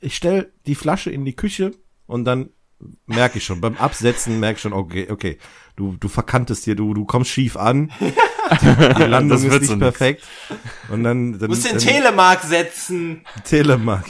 ich stell die Flasche in die Küche und dann merke ich schon, beim Absetzen merke ich schon, okay, okay, du, du verkantest hier, du, du kommst schief an, die Landung Das ist nicht so nix. perfekt. Und dann, dann Du musst den dann, Telemark setzen. Telemark.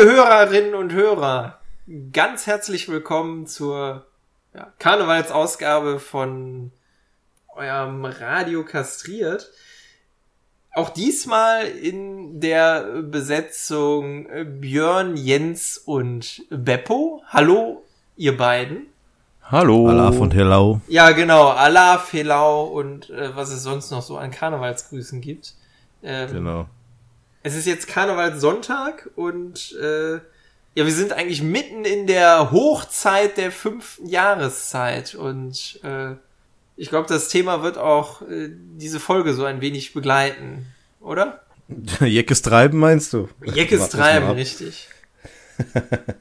Jecke-Hörerinnen und Hörer, ganz herzlich willkommen zur ja, Karnevalsausgabe von eurem Radio Kastriert. Auch diesmal in der Besetzung Björn, Jens und Beppo. Hallo, ihr beiden. Hallo. Alaf und Hello. Ja, genau. Allah, Felau und äh, was es sonst noch so an Karnevalsgrüßen gibt. Ähm, Genau. Es ist jetzt Karnevalssonntag und äh, ja, wir sind eigentlich mitten in der Hochzeit der fünften Jahreszeit und äh, ich glaube, das Thema wird auch äh, diese Folge so ein wenig begleiten, oder? Jeckes Treiben meinst du? Jeckes Treiben, richtig.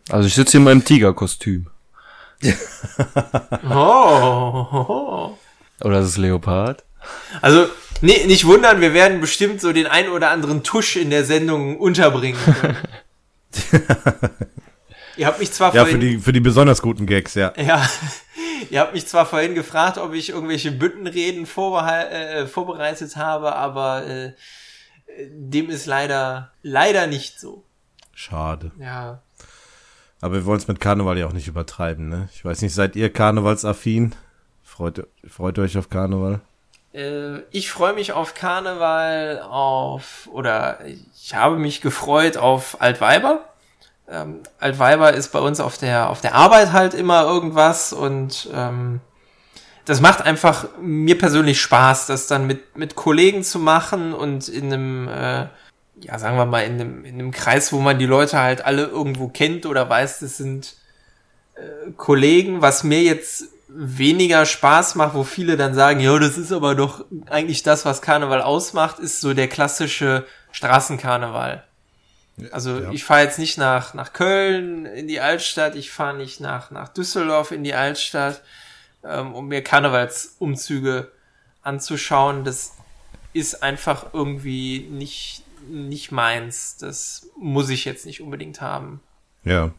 Also ich sitze hier in meinem Tigerkostüm. Oh, oh, oh. Oder ist es Leopard? Also, nee, nicht wundern, wir werden bestimmt so den ein oder anderen Tusch in der Sendung unterbringen. Ihr habt mich zwar Ja, für vorhin die, für die besonders guten Gags, ja. Ja, ihr habt mich zwar vorhin gefragt, ob ich irgendwelche Büttenreden vorbehal- äh, vorbereitet habe, aber äh, dem ist leider leider nicht so. Schade. Ja. Aber wir wollen es mit Karneval ja auch nicht übertreiben, ne? Ich weiß nicht, seid ihr karnevalsaffin? Freut, freut euch auf Karneval? Äh, ich freue mich auf Karneval, auf oder ich habe mich gefreut auf Altweiber. Ähm, Altweiber ist bei uns auf der auf der Arbeit halt immer irgendwas und ähm, das macht einfach mir persönlich Spaß, das dann mit mit Kollegen zu machen und in einem äh, ja sagen wir mal in einem in einem Kreis, wo man die Leute halt alle irgendwo kennt oder weiß, das sind äh, Kollegen, was mir jetzt weniger Spaß macht, wo viele dann sagen, ja, das ist aber doch eigentlich das, was Karneval ausmacht, ist so der klassische Straßenkarneval. Also Ja. ich fahre jetzt nicht nach, nach Köln in die Altstadt, ich fahre nicht nach, nach Düsseldorf in die Altstadt, ähm, um mir Karnevalsumzüge anzuschauen. Das ist einfach irgendwie nicht, nicht meins. Das muss ich jetzt nicht unbedingt haben. Ja.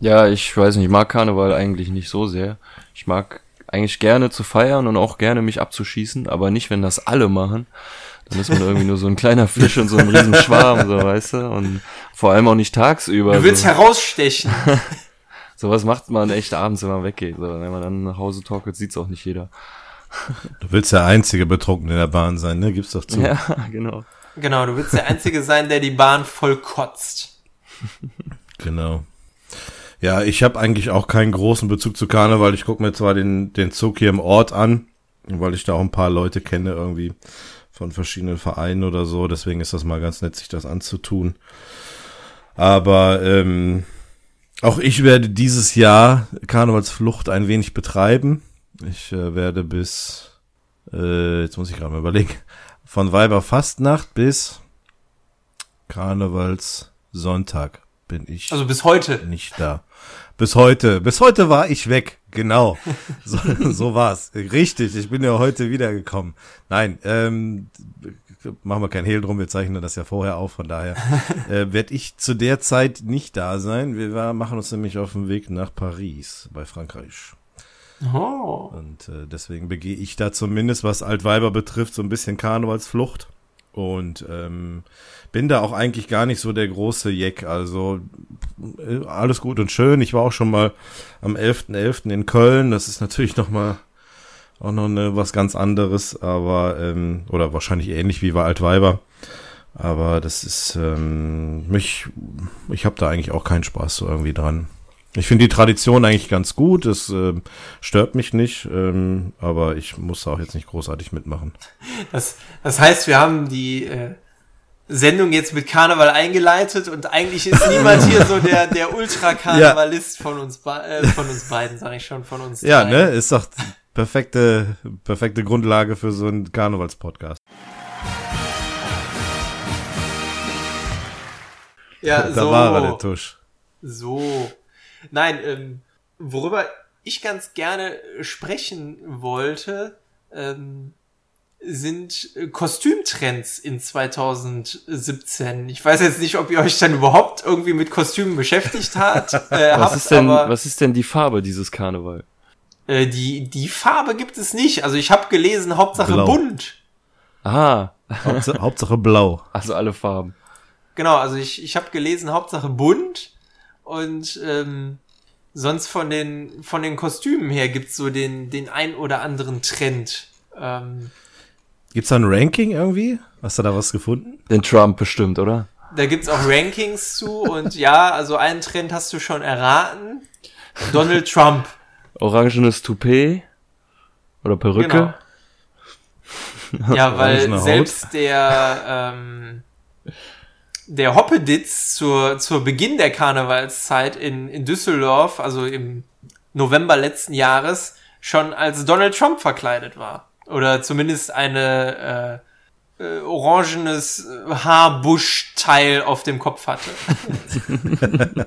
Ja, ich weiß nicht, ich mag Karneval eigentlich nicht so sehr. Ich mag eigentlich gerne zu feiern und auch gerne mich abzuschießen, aber nicht, wenn das alle machen. Dann ist man irgendwie nur so ein kleiner Fisch in so einem riesen Schwarm, so weißt du. Und vor allem auch nicht tagsüber. Du willst so. herausstechen. Sowas macht man echt abends, wenn man weggeht. So, wenn man dann nach Hause torkelt, sieht's auch nicht jeder. Du willst der einzige Betrunkene in der Bahn sein, ne? Gib's doch zu. Ja, genau. Genau, du willst der Einzige sein, der die Bahn voll kotzt. Genau. Ja, ich habe eigentlich auch keinen großen Bezug zu Karneval. Ich gucke mir zwar den, den Zug hier im Ort an, weil ich da auch ein paar Leute kenne irgendwie von verschiedenen Vereinen oder so. Deswegen ist das mal ganz nett, sich das anzutun. Aber ähm, auch ich werde dieses Jahr Karnevalsflucht ein wenig betreiben. Ich äh, werde bis, äh, jetzt muss ich gerade mal überlegen, von Weiberfastnacht bis Karnevalssonntag bin ich Also bis heute. nicht da. Bis heute, bis heute war ich weg. Genau. So, so war's. Richtig, ich bin ja heute wiedergekommen. Nein, ähm, machen wir kein Hehl drum, wir zeichnen das ja vorher auf, von daher äh, werde ich zu der Zeit nicht da sein. Wir war, machen uns nämlich auf den Weg nach Paris bei Frankreich. Oh. Und äh, deswegen begehe ich da zumindest, was Altweiber betrifft, so ein bisschen Karnevalsflucht. Und ähm, bin da auch eigentlich gar nicht so der große Jeck. Also äh, alles gut und schön. Ich war auch schon mal am 11.11. in Köln. Das ist natürlich noch mal auch noch eine, was ganz anderes, aber ähm, oder wahrscheinlich ähnlich wie bei Altweiber. Aber das ist ähm, mich, ich habe da eigentlich auch keinen Spaß so irgendwie dran. Ich finde die Tradition eigentlich ganz gut. Es ähm, stört mich nicht, ähm, aber ich muss auch jetzt nicht großartig mitmachen. Das, das heißt, wir haben die, äh, Sendung jetzt mit Karneval eingeleitet und eigentlich ist niemand hier so der, der Ultra-Karnevalist von uns, äh, von uns beiden, sag ich schon, von uns Ja, dreien. ne? Ist doch perfekte, perfekte Grundlage für so einen Karnevalspodcast. Ja, da so. war er, der Tusch. So. Nein, ähm, worüber ich ganz gerne sprechen wollte, ähm, sind äh, Kostümtrends in 2017. Ich weiß jetzt nicht, ob ihr euch dann überhaupt irgendwie mit Kostümen beschäftigt habt. Äh, Was habt, ist denn, aber, was ist denn die Farbe dieses Karneval? äh, die, die Farbe gibt es nicht. Also ich habe gelesen, Hauptsache Blau. bunt. Aha, Hauptsache, Hauptsache blau. also alle Farben. Genau, also ich, ich habe gelesen, Hauptsache bunt und ähm, sonst von den von den Kostümen her gibt's so den den ein oder anderen Trend. Ähm, Gibt's da ein Ranking irgendwie? Hast du da was gefunden? Den Trump bestimmt, oder? da gibt's auch Rankings zu und ja, also einen Trend hast du schon erraten. Donald Trump. Orangenes Toupet oder Perücke. Genau. Ja, weil selbst der ähm, der Hoppeditz zur, zur Beginn der Karnevalszeit in, in Düsseldorf, also im November letzten Jahres, schon als Donald Trump verkleidet war. Oder zumindest eine äh, äh, orangenes Haarbuschteil auf dem Kopf hatte.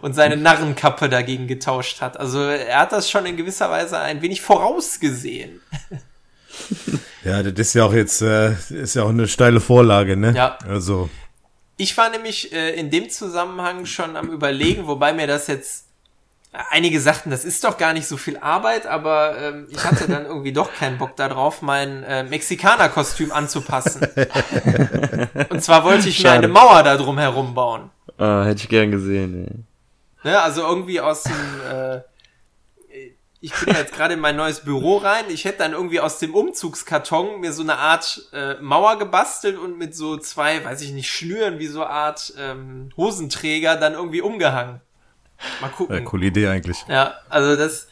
Und seine Narrenkappe dagegen getauscht hat. Also er hat das schon in gewisser Weise ein wenig vorausgesehen. Ja, das ist ja auch jetzt, äh, ist ja auch eine steile Vorlage, ne? Ja. Also, Ich war nämlich äh, in dem Zusammenhang schon am überlegen, wobei mir das jetzt einige sagten, das ist doch gar nicht so viel Arbeit, aber ähm, ich hatte dann irgendwie doch keinen Bock darauf, mein äh, Mexikaner-Kostüm anzupassen. Und zwar wollte ich mir Schade. eine Mauer da drum herum bauen. Ah, hätte ich gern gesehen. Ey. Ne? Also irgendwie aus dem äh, ich bin jetzt gerade in mein neues Büro rein. Ich hätte dann irgendwie aus dem Umzugskarton mir so eine Art äh, Mauer gebastelt und mit so zwei, weiß ich nicht, Schnüren wie so eine Art ähm, Hosenträger dann irgendwie umgehangen. Mal gucken. äh, coole Idee eigentlich. Ja, also das,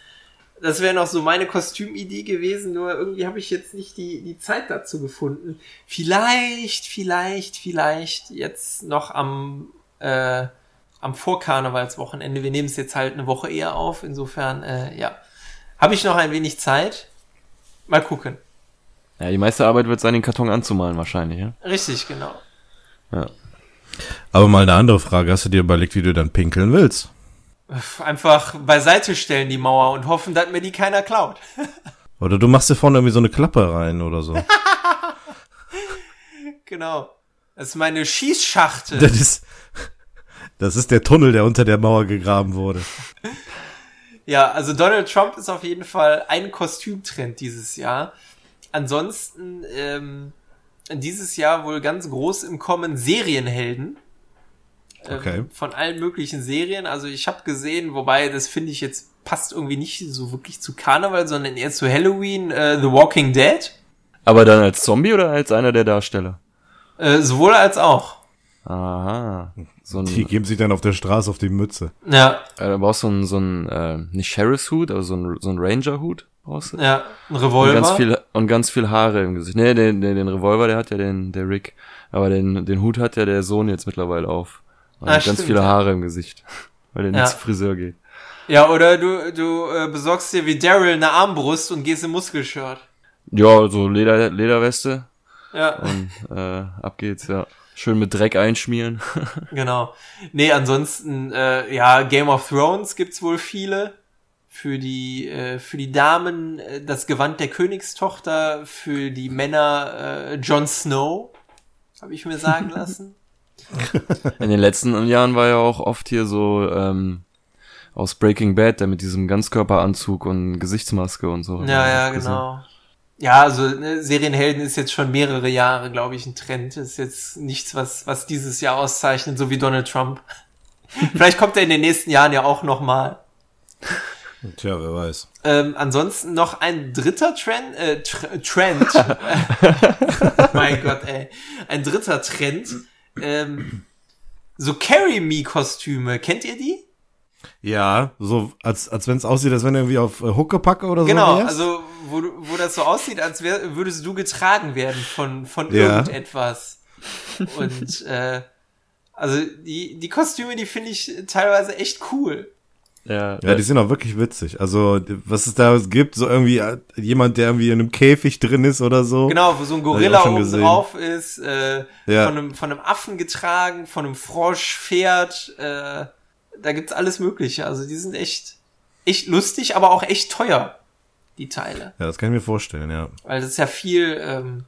das wäre noch so meine Kostümidee gewesen, nur irgendwie habe ich jetzt nicht die, die Zeit dazu gefunden. Vielleicht, vielleicht, vielleicht jetzt noch am, äh, am Vorkarnevalswochenende. Wir nehmen es jetzt halt eine Woche eher auf, insofern, äh, ja. Habe ich noch ein wenig Zeit? Mal gucken. Ja, die meiste Arbeit wird sein, den Karton anzumalen wahrscheinlich, ja? Richtig, genau. Ja. Aber mal eine andere Frage. Hast du dir überlegt, wie du dann pinkeln willst? Einfach beiseite stellen die Mauer und hoffen, dass mir die keiner klaut. Oder du machst dir vorne irgendwie so eine Klappe rein oder so. Genau. Das ist meine Schießschachtel. das ist, das ist der Tunnel, der unter der Mauer gegraben wurde. Ja, also Donald Trump ist auf jeden Fall ein Kostümtrend dieses Jahr. Ansonsten ähm, dieses Jahr wohl ganz groß im Kommen Serienhelden. Ähm, Okay. Von allen möglichen Serien. Also ich habe gesehen, wobei das finde ich jetzt passt irgendwie nicht so wirklich zu Karneval, sondern eher zu Halloween, äh, The Walking Dead. Aber dann als Zombie oder als einer der Darsteller? Äh, sowohl als auch. Aha. So ein, Die geben sich dann auf der Straße auf die Mütze. Ja, äh, da brauchst du so ein, so ein äh, nicht Sheriff's-Hut, aber so ein, so ein Ranger-Hut brauchst du. ja, ein Und Revolver. ganz viel, und ganz viel Haare im Gesicht. Nee, den, den, den Revolver, der hat ja den, der Rick. Aber den, den Hut hat ja der Sohn jetzt mittlerweile auf. Und Ah, hat ganz stimmt, viele. Haare im Gesicht. Weil der Ja. nicht zum Friseur geht. Ja, oder du, du äh, besorgst dir wie Daryl eine Armbrust und gehst im Muskelshirt. Ja, so Leder, Lederweste. Ja. Und äh, ab geht's, ja. Schön mit Dreck einschmieren. Genau. Nee, ansonsten, äh, ja, Game of Thrones gibt's wohl viele. Für die, äh, für die Damen äh, das Gewand der Königstochter, für die Männer äh, Jon Snow, habe ich mir sagen lassen. In den letzten Jahren war ja auch oft hier so ähm, aus Breaking Bad, der mit diesem Ganzkörperanzug und Gesichtsmaske und so. ja, ja, genau. Ja, also ne, Serienhelden ist jetzt schon mehrere Jahre, glaube ich, ein Trend. Ist jetzt nichts, was, was dieses Jahr auszeichnet, so wie Donald Trump. Vielleicht kommt er in den nächsten Jahren ja auch noch mal. Tja, wer weiß. Ähm, ansonsten noch ein dritter Trend, äh, Tr Trend. mein Gott, ey. Ein dritter Trend. Ähm, so Carry-Me-Kostüme. Kennt ihr die? Ja, so als, als wenn es aussieht, als wenn du irgendwie auf äh, Huckepack oder so Genau, also wo, wo das so aussieht, als wär, würdest du getragen werden von, von Ja. irgendetwas. Und äh, also die, die Kostüme, die finde ich teilweise echt cool. Ja, ja, die sind auch wirklich witzig. Also, was es da gibt, so irgendwie äh, jemand, der irgendwie in einem Käfig drin ist oder so. Genau, wo so ein Gorilla oben gesehen. drauf ist, äh, ja. von, einem, von einem Affen getragen, von einem Frosch, Pferd, äh, da gibt's alles Mögliche. Also, die sind echt, echt lustig, aber auch echt teuer, die Teile. Ja, das kann ich mir vorstellen, ja. Weil das ist ja viel, ähm,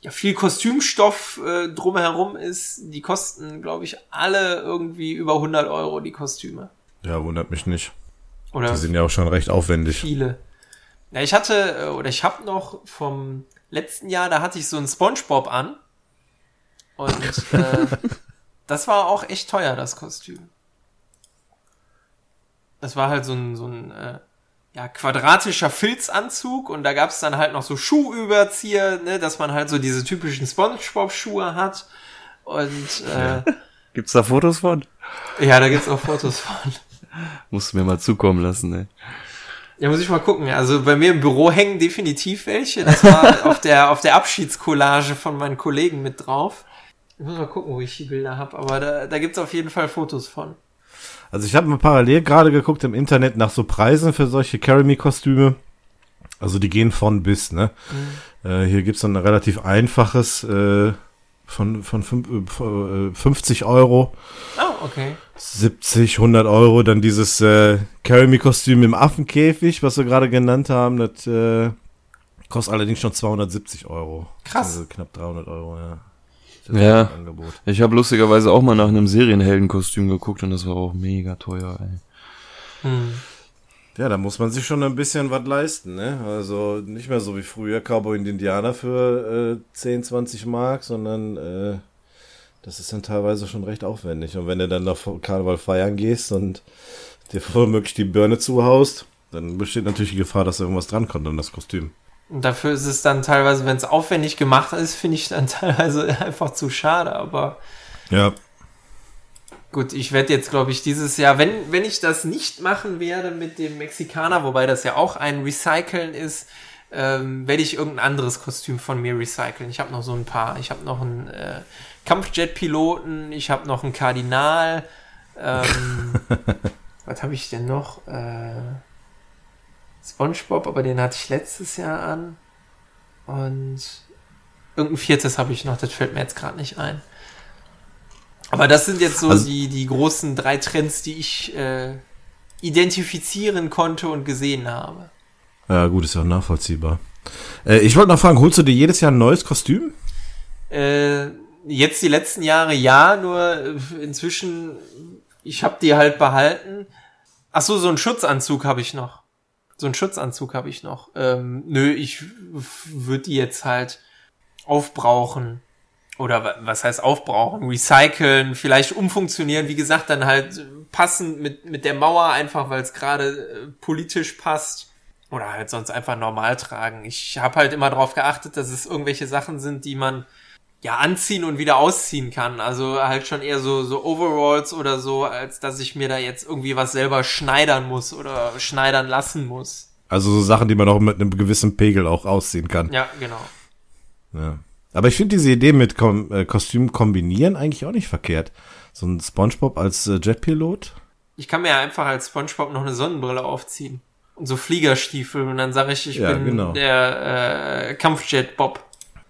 ja, viel Kostümstoff äh, drumherum ist. Die kosten, glaube ich, alle irgendwie über 100 Euro, die Kostüme. Ja, wundert mich nicht. Oder die sind ja auch schon recht aufwendig. Viele. Ja, ich hatte, äh, oder ich habe noch vom letzten Jahr, da hatte ich so einen Spongebob an. Und äh, das war auch echt teuer, das Kostüm. Das war halt so ein, so ein äh, ja, quadratischer Filzanzug und da gab's dann halt noch so Schuhüberzieher, ne, dass man halt so diese typischen Spongebob-Schuhe hat. Und äh, gibt's da Fotos von? Ja, da gibt's auch Fotos von. Musst du mir mal zukommen lassen, ey. Ja, muss ich mal gucken. Also bei mir im Büro hängen definitiv welche. Das war auf der, auf der Abschiedscollage von meinen Kollegen mit drauf. Ich muss mal gucken, wo ich die Bilder habe, aber da, da gibt's auf jeden Fall Fotos von. Also ich habe mal parallel gerade geguckt im Internet nach so Preisen für solche Carry-Me-Kostüme. Also die gehen von bis, ne? Mhm. Äh, hier gibt's dann ein relativ einfaches äh, von, von fünf, äh, 50 Euro. Oh, okay. 70, 100 Euro. Dann dieses äh, Carry-Me-Kostüm im Affenkäfig, was wir gerade genannt haben. Das äh, kostet allerdings schon 270 Euro. Krass. Also knapp 300 Euro, ja. Ja, ich habe lustigerweise auch mal nach einem Serienheldenkostüm geguckt und das war auch mega teuer, ey. Hm. Ja, da muss man sich schon ein bisschen was leisten, ne? Also nicht mehr so wie früher Cowboy und Indianer für äh, 10, 20 Mark, sondern äh, das ist dann teilweise schon recht aufwendig. Und wenn du dann nach Karneval feiern gehst und dir womöglich die Birne zuhaust, dann besteht natürlich die Gefahr, dass irgendwas drankommt an das Kostüm. Und dafür ist es dann teilweise, wenn es aufwendig gemacht ist, finde ich dann teilweise einfach zu schade, aber. Ja. Gut, ich werde jetzt, glaube ich, dieses Jahr, wenn, wenn ich das nicht machen werde mit dem Mexikaner, wobei das ja auch ein Recyceln ist, ähm, werde ich irgendein anderes Kostüm von mir recyceln. Ich habe noch so ein paar. Ich habe noch einen äh, Kampfjet-Piloten, ich habe noch einen Kardinal. Ähm, was habe ich denn noch? Äh, SpongeBob, aber den hatte ich letztes Jahr an. Und irgendein viertes habe ich noch, das fällt mir jetzt gerade nicht ein. Aber das sind jetzt so also, die, die großen drei Trends, die ich äh, identifizieren konnte und gesehen habe. Ja, gut, ist ja nachvollziehbar. Äh, ich wollte noch fragen, holst du dir jedes Jahr ein neues Kostüm? Äh, jetzt die letzten Jahre ja, nur äh, inzwischen, ich habe die halt behalten. Ach so, so einen Schutzanzug habe ich noch. So einen Schutzanzug habe ich noch. Ähm, nö, ich würde die jetzt halt aufbrauchen. Oder was heißt aufbrauchen? Recyceln, vielleicht umfunktionieren. Wie gesagt, dann halt passend mit, mit der Mauer, einfach weil es gerade äh, politisch passt. Oder halt sonst einfach normal tragen. Ich habe halt immer darauf geachtet, dass es irgendwelche Sachen sind, die man ja anziehen und wieder ausziehen kann. Also halt schon eher so so Overalls oder so, als dass ich mir da jetzt irgendwie was selber schneidern muss oder schneidern lassen muss. Also so Sachen, die man auch mit einem gewissen Pegel auch ausziehen kann. Ja, genau. Ja. Aber ich finde diese Idee mit Kom äh, Kostüm kombinieren eigentlich auch nicht verkehrt. So ein SpongeBob als äh, Jetpilot. Ich kann mir ja einfach als SpongeBob noch eine Sonnenbrille aufziehen und so Fliegerstiefel und dann sage ich, ich ja, bin genau. der äh, Kampfjet Bob.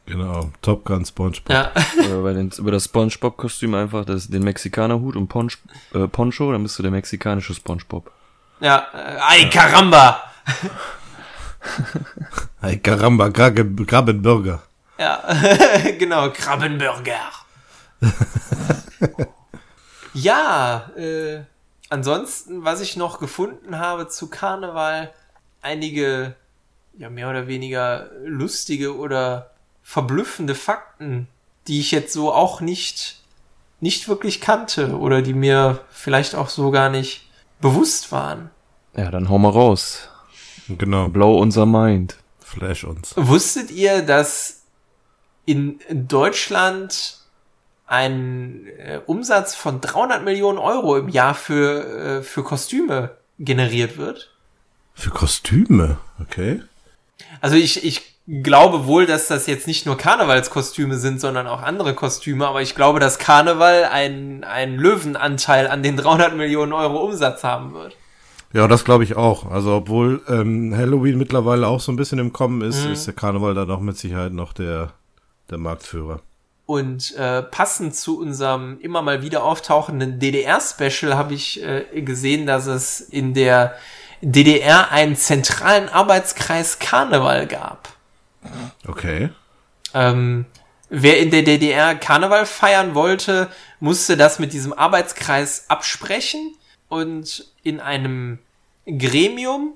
Genau, Top Gun SpongeBob. Ja. Oder bei den, über das SpongeBob-Kostüm einfach das, den Mexikaner-Hut und Ponch, äh, Poncho, dann bist du der mexikanische SpongeBob. Ja, äh, ay caramba! ay caramba, Krabbenburger. Ja, genau, Krabbenburger. ja, äh, ansonsten, was ich noch gefunden habe zu Karneval, einige, ja, mehr oder weniger lustige oder verblüffende Fakten, die ich jetzt so auch nicht, nicht wirklich kannte oder die mir vielleicht auch so gar nicht bewusst waren. Ja, dann hau mal raus. Genau. Blow unser Mind. Flash uns. Wusstet ihr, dass in Deutschland ein äh, Umsatz von 300 Millionen Euro im Jahr für, äh, für Kostüme generiert wird? Für Kostüme? Okay. Also ich, ich glaube wohl, dass das jetzt nicht nur Karnevalskostüme sind, sondern auch andere Kostüme, aber ich glaube, dass Karneval einen, einen Löwenanteil an den 300 Millionen Euro Umsatz haben wird. Ja, das glaube ich auch. Also obwohl ähm, Halloween mittlerweile auch so ein bisschen im Kommen ist, Mhm. ist der Karneval dann auch mit Sicherheit noch der, der Marktführer. Und äh, passend zu unserem immer mal wieder auftauchenden DDR-Special habe ich äh, gesehen, dass es in der DDR einen zentralen Arbeitskreis Karneval gab. Okay. Ähm, wer in der DDR Karneval feiern wollte, musste das mit diesem Arbeitskreis absprechen und in einem Gremium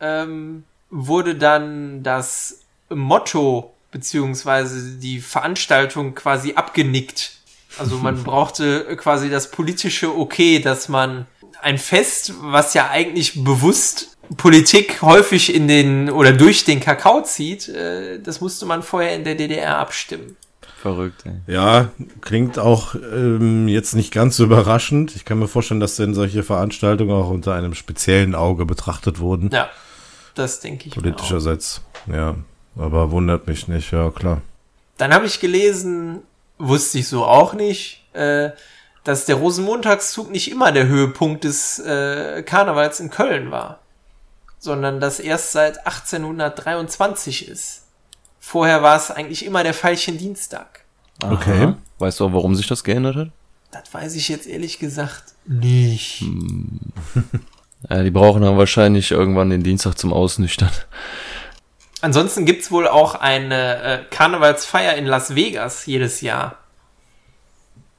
ähm, wurde dann das Motto beziehungsweise die Veranstaltung quasi abgenickt. Also man brauchte quasi das politische Okay, dass man ein Fest, was ja eigentlich bewusst Politik häufig in den oder durch den Kakao zieht, äh, das musste man vorher in der DDR abstimmen. Verrückt, ey. Ja, klingt auch ähm, jetzt nicht ganz so überraschend. Ich kann mir vorstellen, dass denn solche Veranstaltungen auch unter einem speziellen Auge betrachtet wurden. Ja, das denke ich. Politischerseits. Ja, aber wundert mich nicht, ja klar. Dann habe ich gelesen, wusste ich so auch nicht, äh, dass der Rosenmontagszug nicht immer der Höhepunkt des äh, Karnevals in Köln war, sondern dass erst seit 1823 ist. Vorher war es eigentlich immer der Veilchendienstag. Aha. Okay. Weißt du auch, warum sich das geändert hat? Das weiß ich jetzt ehrlich gesagt nicht. Ja, die brauchen dann wahrscheinlich irgendwann den Dienstag zum Ausnüchtern. Ansonsten gibt's wohl auch eine äh, Karnevalsfeier in Las Vegas jedes Jahr.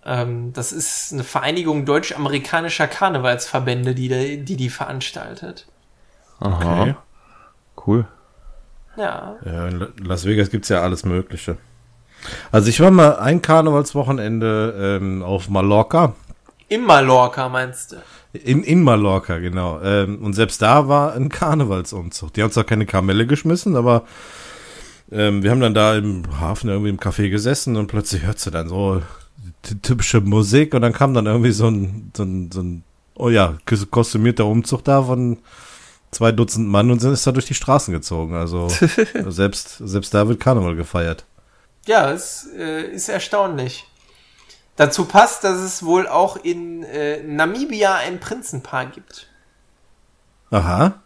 Ähm, das ist eine Vereinigung deutsch-amerikanischer Karnevalsverbände, die, die die, die veranstaltet. Aha. Okay. Cool. Ja. Ja, in La- Las Vegas gibt's ja alles Mögliche. Also ich war mal ein Karnevalswochenende ähm, auf Mallorca. Im Mallorca meinst du? In, in Mallorca, genau. Ähm, und selbst da war ein Karnevalsumzug. Die haben zwar keine Kamelle geschmissen, aber ähm, wir haben dann da im Hafen irgendwie im Café gesessen und plötzlich hörst du dann so ty- typische Musik und dann kam dann irgendwie so ein, so ein, so ein oh ja, kos- kostümierter Umzug da von zwei Dutzend Mann und sind ist da durch die Straßen gezogen. Also selbst, selbst da wird Karneval gefeiert. Ja, es äh, ist erstaunlich. Dazu passt, dass es wohl auch in äh, Namibia ein Prinzenpaar gibt. Aha.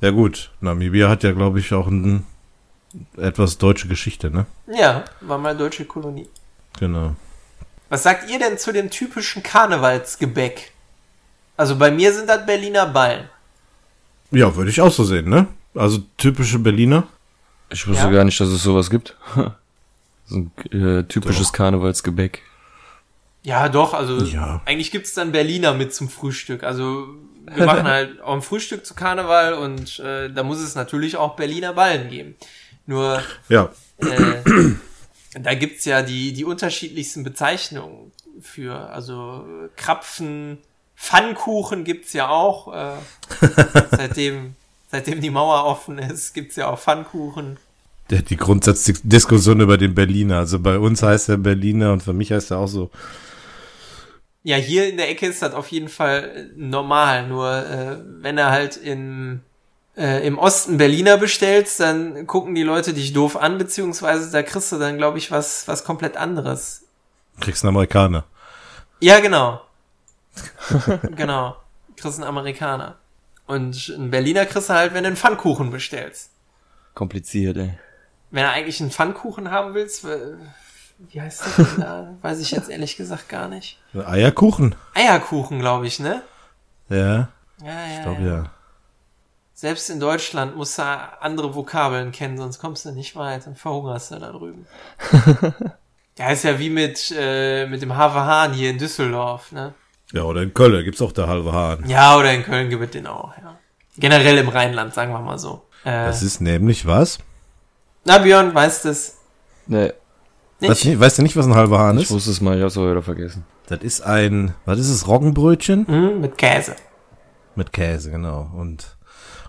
Ja gut, Namibia hat ja, glaube ich, auch ein, etwas deutsche Geschichte, ne? Ja, war mal deutsche Kolonie. Genau. Was sagt ihr denn zu dem typischen Karnevalsgebäck? Also bei mir sind das Berliner Ballen. Ja, würde ich auch so sehen, ne? Also typische Berliner. Ich wusste Ja. gar nicht, dass es sowas gibt. so ein äh, typisches Karnevalsgebäck. Ja, doch, also Ja. eigentlich gibt's dann Berliner mit zum Frühstück. Also wir machen halt auch ein Frühstück zu Karneval und äh, da muss es natürlich auch Berliner Ballen geben. Nur Ja. äh, da gibt's ja die, die unterschiedlichsten Bezeichnungen für. Also äh, Krapfen, Pfannkuchen gibt's ja auch. Äh, seitdem, seitdem die Mauer offen ist, gibt's ja auch Pfannkuchen. Der, die Grundsatzdiskussion über den Berliner. Also bei uns heißt er Berliner und für mich heißt er auch so. Ja, hier in der Ecke ist das auf jeden Fall normal. Nur äh, wenn er halt in, äh, im Osten Berliner bestellst, dann gucken die Leute dich doof an, beziehungsweise da kriegst du dann, glaube ich, was, was komplett anderes. Kriegst einen Amerikaner. Ja, genau. genau. Kriegst einen Amerikaner. Und einen Berliner kriegst du halt, wenn du einen Pfannkuchen bestellst. Kompliziert, ey. Wenn du eigentlich einen Pfannkuchen haben willst, wie heißt das denn da? Weiß ich jetzt ehrlich gesagt gar nicht. Eierkuchen. Eierkuchen, glaube ich, ne? Ja, Ja, ich ja, glaube ja. ja. Selbst in Deutschland musst du andere Vokabeln kennen, sonst kommst du nicht weit, dann verhungerst du da drüben. ja, ist ja wie mit, äh, mit dem Haverhahn hier in Düsseldorf, ne? Ja, oder in Köln gibt's auch der halbe Hahn. Ja, oder in Köln gibt es den auch, ja. Generell im Rheinland, sagen wir mal so. Äh, Das ist nämlich was? na, Björn, weißt es Nee, nicht? Weißt du, weißt du nicht, was ein halber Hahn ich ist? wusste es mal, ich hab's aber wieder vergessen. Das ist ein, was ist es, Roggenbrötchen? Hm, mit Käse. Mit Käse, genau. Und,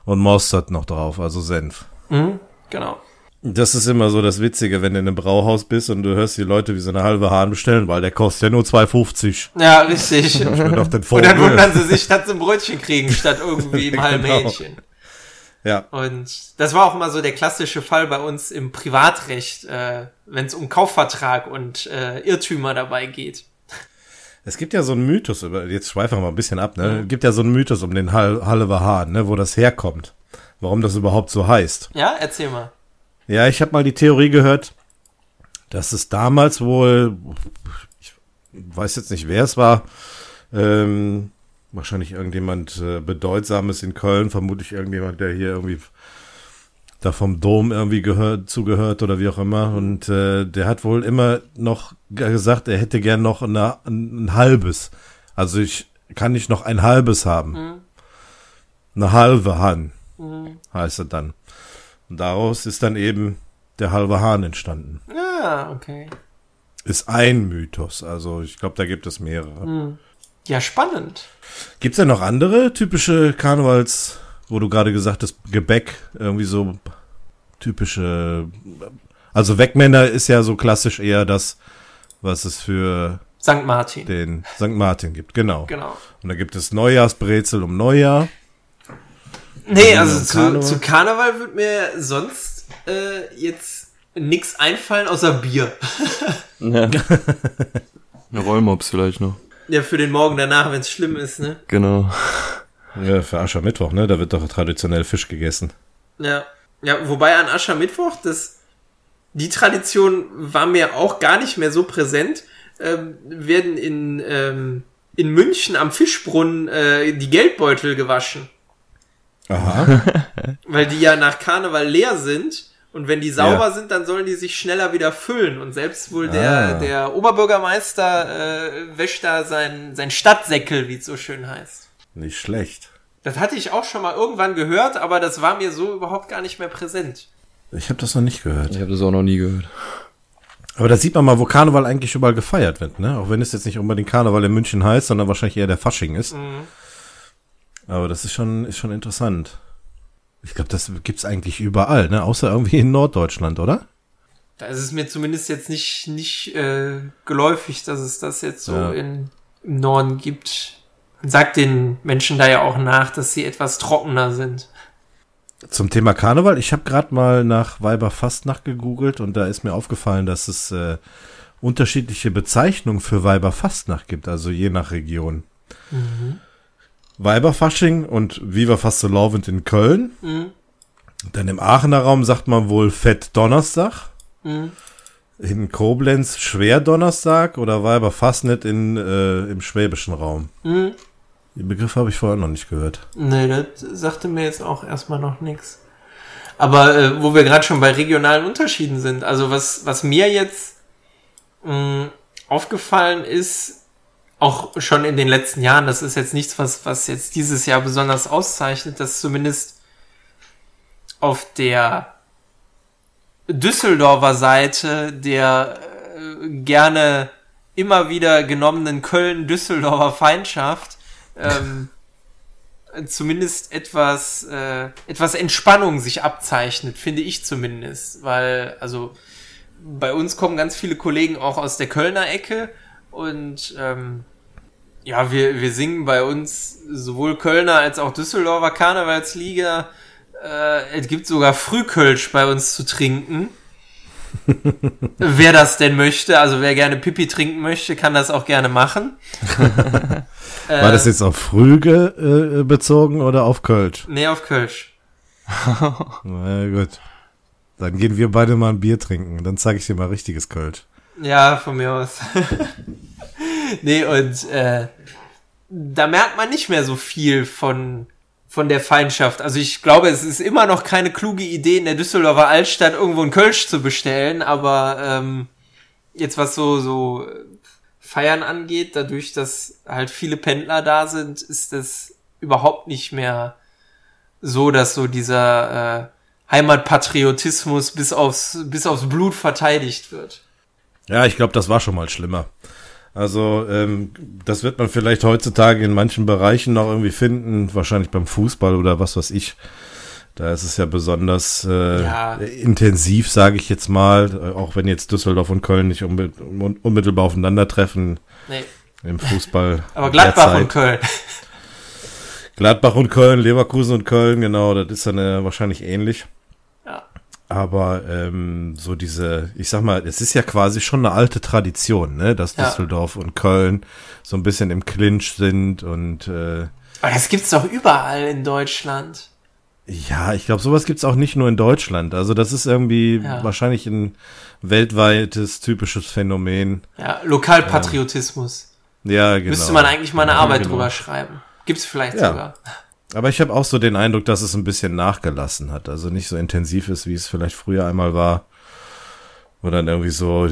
und Mustard noch drauf, also Senf. Hm, genau. Das ist immer so das Witzige, wenn du in einem Brauhaus bist und du hörst die Leute wie so eine halbe Hahn bestellen, weil der kostet ja nur 2,50. Ja, richtig. Und dann wundern sie sich, dass sie ein Brötchen kriegen, statt irgendwie im halben Genau. Hähnchen. Ja. Und das war auch immer so der klassische Fall bei uns im Privatrecht, äh, wenn es um Kaufvertrag und äh, Irrtümer dabei geht. Es gibt ja so einen Mythos, über, jetzt schweifen wir mal ein bisschen ab, ne? Es gibt ja so einen Mythos um den Hal Hallever Hahn, ne, wo das herkommt. Warum das überhaupt so heißt. Ja, erzähl mal. Ja, ich habe mal die Theorie gehört, dass es damals wohl, ich weiß jetzt nicht, wer es war, ähm, wahrscheinlich irgendjemand äh, Bedeutsames in Köln, vermutlich irgendjemand, der hier irgendwie da vom Dom irgendwie gehört, zugehört oder wie auch immer. Und äh, der hat wohl immer noch gesagt, er hätte gern noch eine, ein, ein halbes. Also ich kann nicht noch ein halbes haben. Mhm. Eine halbe Hahn Mhm. heißt er dann. Und daraus ist dann eben der halbe Hahn entstanden. Ah, okay. Ist ein Mythos. Also ich glaube, da gibt es mehrere. Ja, spannend. Gibt's denn noch andere typische Karnevals, wo du gerade gesagt hast, Gebäck, irgendwie so typische, also Wegmänner ist ja so klassisch eher das, was es für St. Martin. den St. Martin gibt, genau. Genau. Und da gibt es Neujahrsbrezel um Neujahr. Nee, also zu, Karneval. zu Karneval wird mir sonst äh, jetzt nix einfallen außer Bier. Ja. Eine Rollmops vielleicht noch. Ja, für den Morgen danach, wenn es schlimm ist, ne? Genau. Ja, für Aschermittwoch, ne? Da wird doch traditionell Fisch gegessen. Ja. Ja, wobei an Aschermittwoch, das, die Tradition war mir auch gar nicht mehr so präsent, ähm, werden in, ähm, in München am Fischbrunnen äh, die Geldbeutel gewaschen. Aha. Weil die ja nach Karneval leer sind. Und wenn die sauber sind, dann sollen die sich schneller wieder füllen. Und selbst wohl der, Ah. der Oberbürgermeister äh, wäscht da sein, sein Stadtsäckel, wie es so schön heißt. Nicht schlecht. Das hatte ich auch schon mal irgendwann gehört, aber das war mir so überhaupt gar nicht mehr präsent. Ich habe das noch nicht gehört. Ich habe das auch noch nie gehört. Aber da sieht man mal, wo Karneval eigentlich überall gefeiert wird, ne? Auch wenn es jetzt nicht unbedingt Karneval in München heißt, sondern wahrscheinlich eher der Fasching ist. Aber das ist schon, ist schon interessant. Ich glaube, das gibt's eigentlich überall, ne? Außer irgendwie in Norddeutschland, oder? Da ist es mir zumindest jetzt nicht, nicht äh, geläufig, dass es das jetzt so Ja. in, im Norden gibt. Man sagt den Menschen da ja auch nach, dass sie etwas trockener sind. Zum Thema Karneval, ich habe gerade mal nach Weiberfastnacht gegoogelt und da ist mir aufgefallen, dass es äh, unterschiedliche Bezeichnungen für Weiberfastnacht gibt, also je nach Region. Weiberfasching und Viva Fastelovend in Köln. Mhm. Dann im Aachener Raum sagt man wohl Fett Donnerstag. Mhm. In Koblenz Schwerdonnerstag oder Weiberfastnet in, äh, im schwäbischen Raum. Mhm. Den Begriff habe ich vorher noch nicht gehört. Nee, das sagte mir jetzt auch erstmal noch nichts. Aber äh, wo wir gerade schon bei regionalen Unterschieden sind, also was, was mir jetzt mh, aufgefallen ist, auch schon in den letzten Jahren, das ist jetzt nichts, was, was jetzt dieses Jahr besonders auszeichnet, dass zumindest auf der Düsseldorfer Seite der äh, gerne immer wieder genommenen Köln-Düsseldorfer Feindschaft ähm, zumindest etwas, äh, etwas Entspannung sich abzeichnet, finde ich zumindest. Weil, also, bei uns kommen ganz viele Kollegen auch aus der Kölner Ecke und ähm, ja, wir, wir singen bei uns sowohl Kölner als auch Düsseldorfer Karnevalsliga. Äh, es gibt sogar Frühkölsch bei uns zu trinken. wer das denn möchte, also wer gerne Pipi trinken möchte, kann das auch gerne machen. War das jetzt auf Früge äh, bezogen oder auf Kölsch? Nee, auf Kölsch. Na gut. Dann gehen wir beide mal ein Bier trinken. Dann zeige ich dir mal richtiges Kölsch. Ja, von mir aus. nee, und äh, da merkt man nicht mehr so viel von, von der Feindschaft. Also ich glaube, es ist immer noch keine kluge Idee, in der Düsseldorfer Altstadt irgendwo einen Kölsch zu bestellen, aber ähm, jetzt was so, so Feiern angeht, dadurch, dass halt viele Pendler da sind, ist das überhaupt nicht mehr so, dass so dieser äh, Heimatpatriotismus bis aufs, bis aufs Blut verteidigt wird. Ja, ich glaube, das war schon mal schlimmer. Also, ähm, das wird man vielleicht heutzutage in manchen Bereichen noch irgendwie finden, wahrscheinlich beim Fußball oder was weiß ich. Da ist es ja besonders äh, Ja. intensiv, sage ich jetzt mal, auch wenn jetzt Düsseldorf und Köln nicht unmittelbar aufeinandertreffen Nee. im Fußball. Aber Gladbach und Köln. Gladbach und Köln, Leverkusen und Köln, genau, das ist dann äh, wahrscheinlich ähnlich. Aber ähm, so diese, ich sag mal, es ist ja quasi schon eine alte Tradition, ne, dass Ja. Düsseldorf und Köln so ein bisschen im Clinch sind und äh, Aber das gibt's doch überall in Deutschland. ja, ich glaube, sowas gibt's auch nicht nur in Deutschland. Also das ist irgendwie Ja. wahrscheinlich ein weltweites typisches Phänomen. Ja, Lokalpatriotismus. Ja, genau. Müsste man eigentlich mal eine Ja, Arbeit genau. drüber schreiben. Gibt's vielleicht Ja. sogar. Aber ich habe auch so den Eindruck, dass es ein bisschen nachgelassen hat. Also nicht so intensiv ist, wie es vielleicht früher einmal war. Wo dann irgendwie so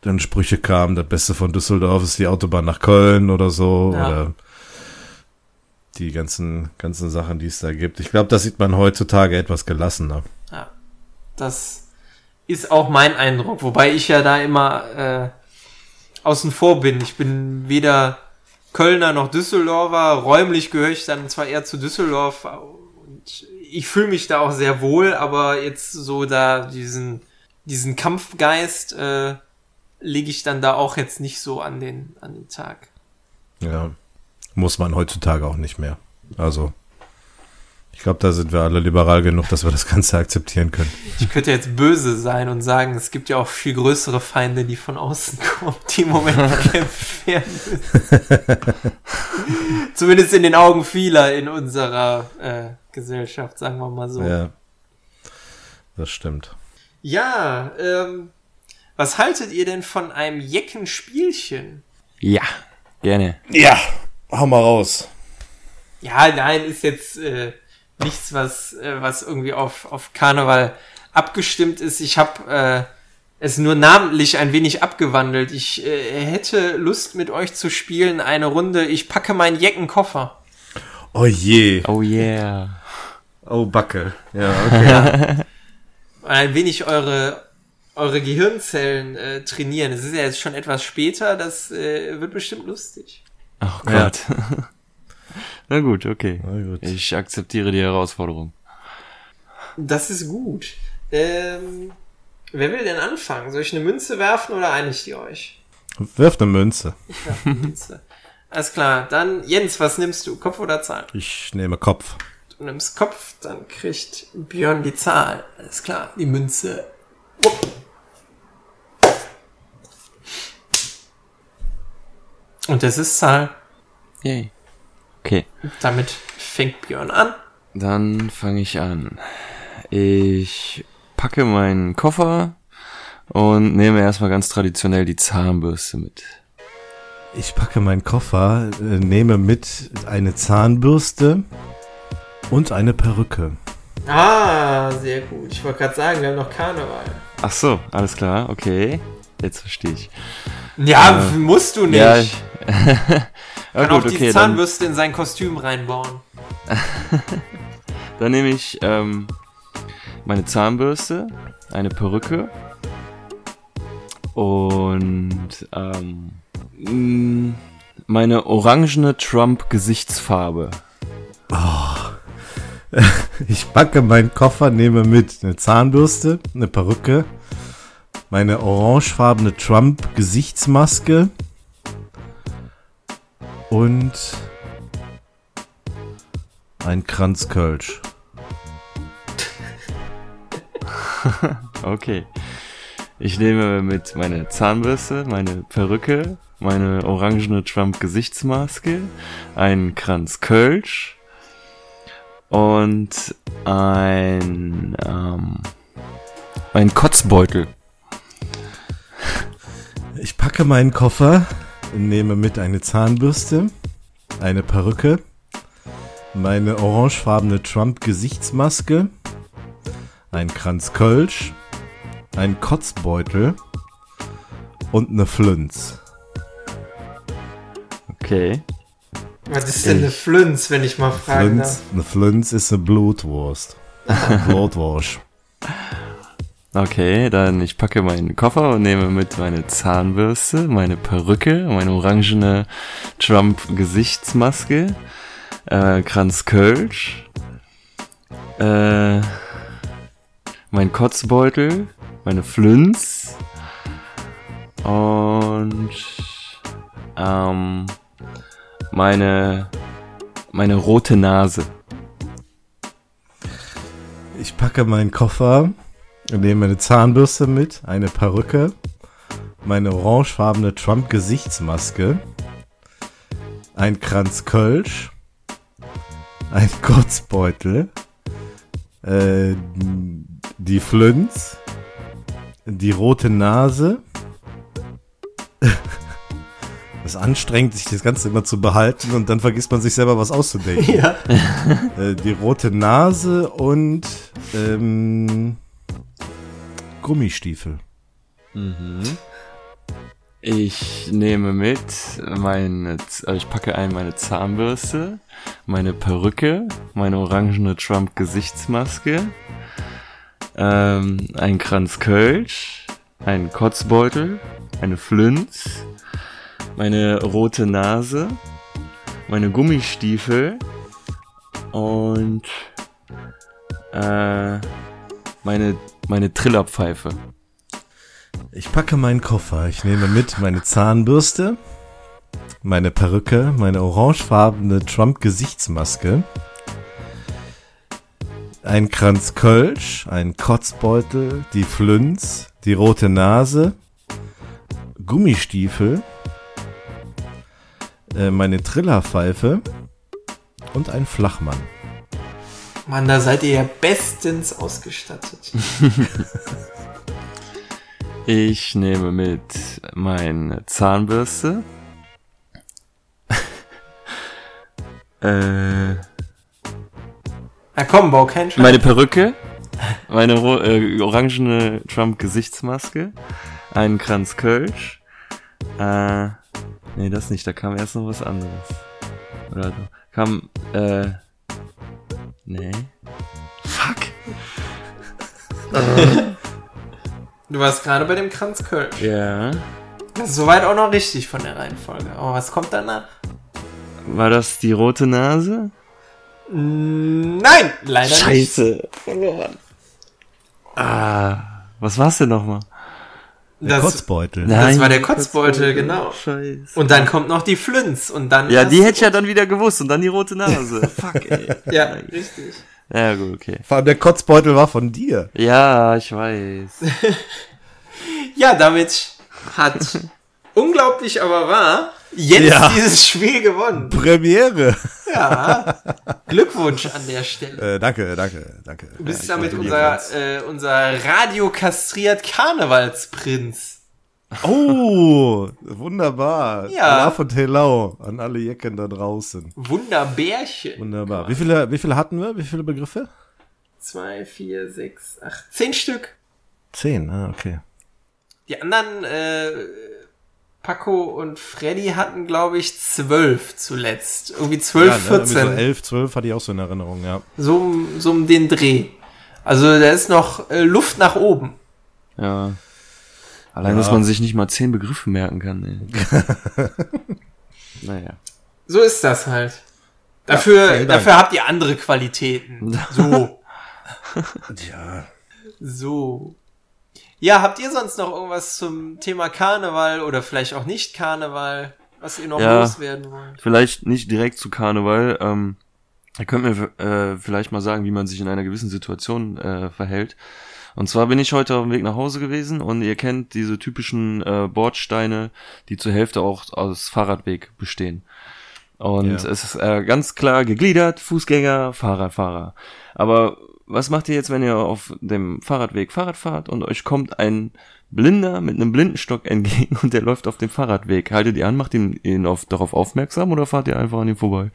dann Sprüche kamen, das Beste von Düsseldorf ist die Autobahn nach Köln oder so. Ja. Oder die ganzen, ganzen Sachen, die es da gibt. Ich glaube, das sieht man heutzutage etwas gelassener. Ja. Das ist auch mein Eindruck, wobei ich ja da immer äh, außen vor bin. Ich bin weder Kölner noch Düsseldorfer. Räumlich gehöre ich dann zwar eher zu Düsseldorf und ich fühle mich da auch sehr wohl, aber jetzt so da diesen, diesen Kampfgeist äh, lege ich dann da auch jetzt nicht so an den, an den Tag. Ja. Muss man heutzutage auch nicht mehr. Also, ich glaube, da sind wir alle liberal genug, dass wir das Ganze akzeptieren können. Ich könnte jetzt böse sein und sagen, es gibt ja auch viel größere Feinde, die von außen kommen, die im Moment bekämpft werden müssen. Zumindest in den Augen vieler in unserer äh, Gesellschaft, sagen wir mal so. Ja, Ja. Das stimmt. ähm, was haltet ihr denn von einem jecken Spielchen? Ja, gerne. Ja, hau mal raus. Ja, nein, ist jetzt äh, nichts, was, äh, was irgendwie auf, auf Karneval abgestimmt ist. Ich habe äh, es nur namentlich ein wenig abgewandelt. Ich äh, hätte Lust mit euch zu spielen eine Runde. Ich packe meinen Jeckenkoffer. Oh je. Oh yeah. Oh, Backe. Ja, okay. Ein wenig eure eure Gehirnzellen äh, trainieren. Es ist ja jetzt schon etwas später. Das äh, wird bestimmt lustig. Oh Ja. Na gut, okay. Na gut. Ich akzeptiere die Herausforderung. Das ist gut. Ähm, wer will denn anfangen? Soll ich eine Münze werfen oder einigt ihr euch? Wirf eine Münze. Ich werfe eine Münze. Alles klar, dann Jens, was nimmst du? Kopf oder Zahl? Ich nehme Kopf. Du nimmst Kopf, dann kriegt Björn die Zahl. Alles klar, die Münze. Wupp. Und das ist Zahl. Yay. Okay, Damit fängt Björn an. dann fange ich an. Ich packe meinen Koffer und nehme erstmal ganz traditionell die Zahnbürste mit. Ich packe meinen Koffer, äh, nehme mit eine Zahnbürste und eine Perücke. Ah, sehr gut. Ich wollte gerade sagen, wir haben noch Karneval. Ach so, alles klar, okay. Jetzt verstehe ich. Ja, musst du nicht. Ja, ich, ja Kann auch gut, die okay, dann, Zahnbürste in sein Kostüm reinbauen. dann nehme ich ähm, meine Zahnbürste, eine Perücke und ähm, mh, meine orangene Trump-Gesichtsfarbe. Ich packe meinen Koffer, nehme mit eine Zahnbürste, eine Perücke, meine orangefarbene Trump-Gesichtsmaske und ein Kranz Kölsch. Okay. Ich nehme mit meine Zahnbürste, meine Perücke, meine orangene Trump-Gesichtsmaske, einen Kranz Kölsch und ein, ähm, ein Kotzbeutel. Ich packe meinen Koffer, nehme mit eine Zahnbürste, eine Perücke, meine orangefarbene Trump-Gesichtsmaske, ein Kranz Kölsch, ein Kotzbeutel und eine Flünz. Okay. Was ist denn eine Flünz, wenn ich mal fragen darf? Flünz, eine Flünz ist eine Blutwurst. Blutwurst. Okay, dann ich packe meinen Koffer und nehme mit meine Zahnbürste, meine Perücke, meine orangene Trump-Gesichtsmaske, äh, Kranz Kölsch, äh, mein Kotzbeutel, meine Flünz und ähm, meine meine rote Nase. Ich packe meinen Koffer und nehme meine Zahnbürste mit, eine Perücke, meine orangefarbene Trump-Gesichtsmaske, ein Kranz Kölsch, ein Kotzbeutel, äh, die Flünz, die rote Nase. Das ist anstrengend, sich das Ganze immer zu behalten und dann vergisst man sich selber was auszudenken. Ja. Äh, die rote Nase und ähm, Gummistiefel. Ich nehme mit meine, also ich packe ein meine Zahnbürste, meine Perücke, meine orangene Trump-Gesichtsmaske, ähm, ein Kranz Kölsch, einen Kotzbeutel, eine Flünz, meine rote Nase, meine Gummistiefel und äh, meine, meine Trillerpfeife. Ich packe meinen Koffer. Ich nehme mit meine Zahnbürste, meine Perücke, meine orangefarbene Trump-Gesichtsmaske, ein Kranz Kölsch, ein Kotzbeutel, die Flünz, die rote Nase, Gummistiefel, äh, meine Trillerpfeife und ein Flachmann. Mann, da seid ihr ja bestens ausgestattet. Ich nehme mit meine Zahnbürste. äh, Na komm, bau keinen Scheiß. meine Perücke. Meine äh, orangene Trump-Gesichtsmaske. Einen Kranz Kölsch. Äh, nee, das nicht. Da kam erst noch was anderes. Oder kam, äh, nee. Fuck. Du warst gerade bei dem Kranz Köln. Ja. Das ist soweit auch noch richtig von der Reihenfolge. Aber was kommt danach? War das die rote Nase? Nein, leider nicht. Scheiße. Verloren. Ah, was war's denn nochmal? Der Das, Kotzbeutel. das war der Kotzbeutel, genau. Scheiße. Und dann kommt noch die Flünz und dann. Ja, die hätte ich ja dann wieder gewusst und dann die rote Nase. Fuck, ey. Ja, richtig. Ja, gut, okay. Vor allem der Kotzbeutel war von dir. Ja, ich weiß. Ja, damit hat unglaublich aber wahr Jens Ja. dieses Spiel gewonnen. Premiere. Ja. Glückwunsch an der Stelle. Äh, danke, danke, danke. Du bist Ich damit unser, äh, unser radiokastriert Karnevalsprinz. Oh, wunderbar. Ja. Allah von Telau an alle Jecken da draußen. Wunderbärchen. Wunderbar. Wie viele, wie viele hatten wir? Wie viele Begriffe? Zwei, vier, sechs, acht, zehn Stück. Zehn, ah, okay. Die anderen, äh, Paco und Freddy hatten, glaube ich, zwölf zuletzt. Irgendwie zwölf, Ja, ne, irgendwie so elf, zwölf hatte ich auch so in Erinnerung, ja. So, um- so um den Dreh. Also da ist noch äh, Luft nach oben. Ja. Allein, Ja. dass man sich nicht mal zehn Begriffe merken kann, ey. naja. So ist das halt. Dafür, Dank. dafür habt ihr andere Qualitäten. So. Ja. So. Ja, habt ihr sonst noch irgendwas zum Thema Karneval oder vielleicht auch nicht Karneval, was ihr noch Ja. loswerden wollt? Vielleicht nicht direkt zu Karneval. Ähm, ihr könnt mir äh, vielleicht mal sagen, wie man sich in einer gewissen Situation äh, verhält. Und zwar bin ich heute auf dem Weg nach Hause gewesen und ihr kennt diese typischen äh, Bordsteine, die zur Hälfte auch aus Fahrradweg bestehen. Und Ja. es ist äh, ganz klar gegliedert, Fußgänger, Fahrradfahrer. Aber was macht ihr jetzt, wenn ihr auf dem Fahrradweg Fahrrad fahrt und euch kommt ein Blinder mit einem Blindenstock entgegen und der läuft auf dem Fahrradweg? Haltet ihr an, macht ihn, ihn auf, darauf aufmerksam oder fahrt ihr einfach an ihm vorbei?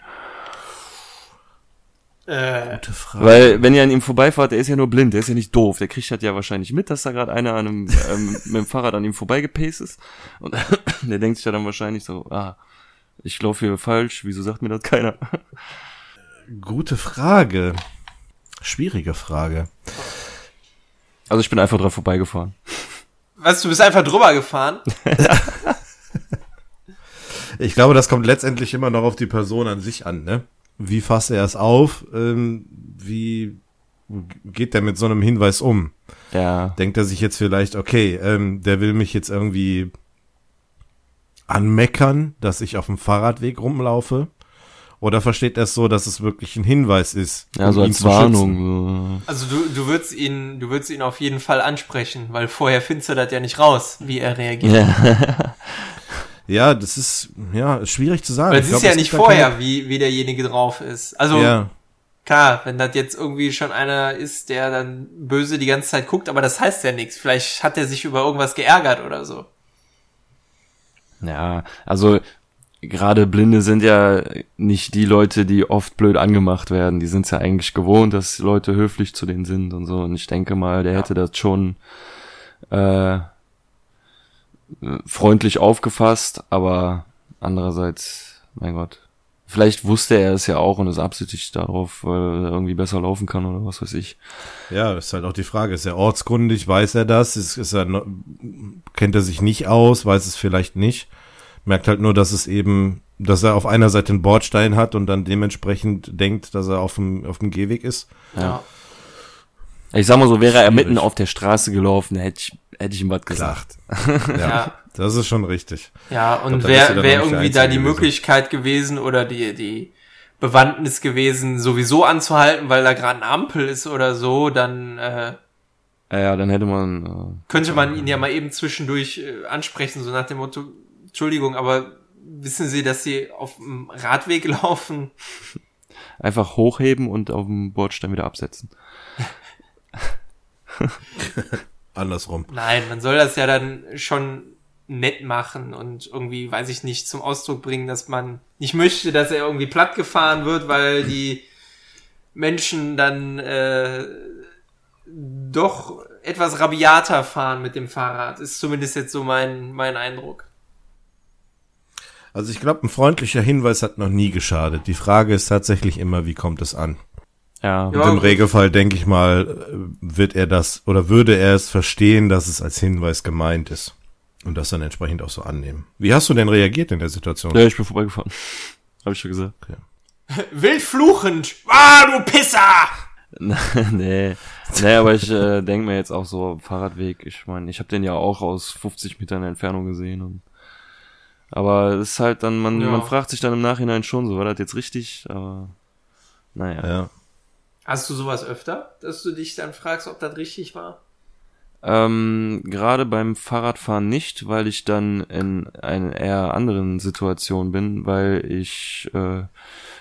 Äh, Gute Frage. Weil, wenn ihr an ihm vorbeifahrt, der ist ja nur blind, der ist ja nicht doof. Der kriegt halt ja wahrscheinlich mit, dass da gerade einer an einem, ähm, mit dem Fahrrad an ihm vorbeigepaced ist. Und der denkt sich ja dann wahrscheinlich so, ah, ich laufe hier falsch, wieso sagt mir das keiner? Gute Frage. Schwierige Frage. Also ich bin einfach drauf vorbeigefahren. was, du bist einfach drüber gefahren? Ich glaube, das kommt letztendlich immer noch auf die Person an sich an, ne? Wie fasst er es auf? Ähm, wie geht der mit so einem Hinweis um? Ja. Denkt er sich jetzt vielleicht, okay, ähm, der will mich jetzt irgendwie anmeckern, dass ich auf dem Fahrradweg rumlaufe? Oder versteht er es so, dass es wirklich ein Hinweis ist? Ja, um so ihn als zu schützen? Warnung. Also du, du würdest ihn, du würdest ihn auf jeden Fall ansprechen, weil vorher findest du das ja nicht raus, wie er reagiert. Ja. Ja, das ist, ja, schwierig zu sagen. Weil Ich es glaub, ist ja es nicht vorher, wie, wie derjenige drauf ist. Also Keine, ja, klar, wenn das jetzt irgendwie schon einer ist, der dann böse die ganze Zeit guckt, aber das heißt ja nichts. Vielleicht hat er sich über irgendwas geärgert oder so. ja, also gerade Blinde sind ja nicht die Leute, die oft blöd angemacht werden. Die sind ja eigentlich gewohnt, dass Leute höflich zu denen sind und so. Und ich denke mal, der Ja. hätte das schon äh, freundlich aufgefasst, aber andererseits, mein Gott. Vielleicht wusste er es ja auch und ist absichtlich darauf, weil er irgendwie besser laufen kann oder was weiß ich. ja, das ist halt auch die Frage. Ist er ortskundig? Weiß er das? Ist, ist er, kennt er sich nicht aus? Weiß es vielleicht nicht? Merkt halt nur, dass es eben, dass er auf einer Seite einen Bordstein hat und dann dementsprechend denkt, dass er auf dem, auf dem Gehweg ist. Ja. Ich sag mal so, wäre er mitten auf der Straße gelaufen, hätte ich, hätte ich ihm was gesagt. Ja, Ja. das ist schon richtig. Ja, und wäre wär irgendwie da die gewesen. Möglichkeit gewesen oder die, die Bewandtnis gewesen, sowieso anzuhalten, weil da gerade eine Ampel ist oder so, dann äh, Ja, ja, dann hätte man, äh, könnte man ihn ja mal eben zwischendurch äh, ansprechen, so nach dem Motto, Entschuldigung, aber wissen Sie, dass Sie auf dem Radweg laufen? einfach hochheben und auf dem Bordstein wieder absetzen. Andersrum. Nein, man soll das ja dann schon nett machen und irgendwie, weiß ich nicht, zum Ausdruck bringen, dass man nicht möchte, dass er irgendwie platt gefahren wird, weil die Menschen dann äh, doch etwas rabiater fahren mit dem Fahrrad. Ist zumindest jetzt so mein, mein Eindruck. Also ich glaube, ein freundlicher Hinweis hat noch nie geschadet. Die Frage ist tatsächlich immer, wie kommt es an? Ja, Ja. Und im. Regelfall, denke ich mal, äh, wird er das oder würde er es verstehen, dass es als Hinweis gemeint ist. Und das dann entsprechend auch so annehmen. Wie hast du denn reagiert in der Situation? ja ich bin vorbeigefahren. Habe ich schon gesagt. Wild fluchend! Ah, du Pisser! nee. Nee, aber ich äh, denke mir jetzt auch so, Fahrradweg, ich meine, ich habe den ja auch aus 50 Metern Entfernung gesehen. Und, aber es ist halt dann, man, Ja. man fragt sich dann im Nachhinein schon, so war das jetzt richtig? Aber naja. Ja. Hast du sowas öfter, dass du dich dann fragst, ob das richtig war? Ähm, gerade beim Fahrradfahren nicht, weil ich dann in einer eher anderen Situation bin, weil ich äh,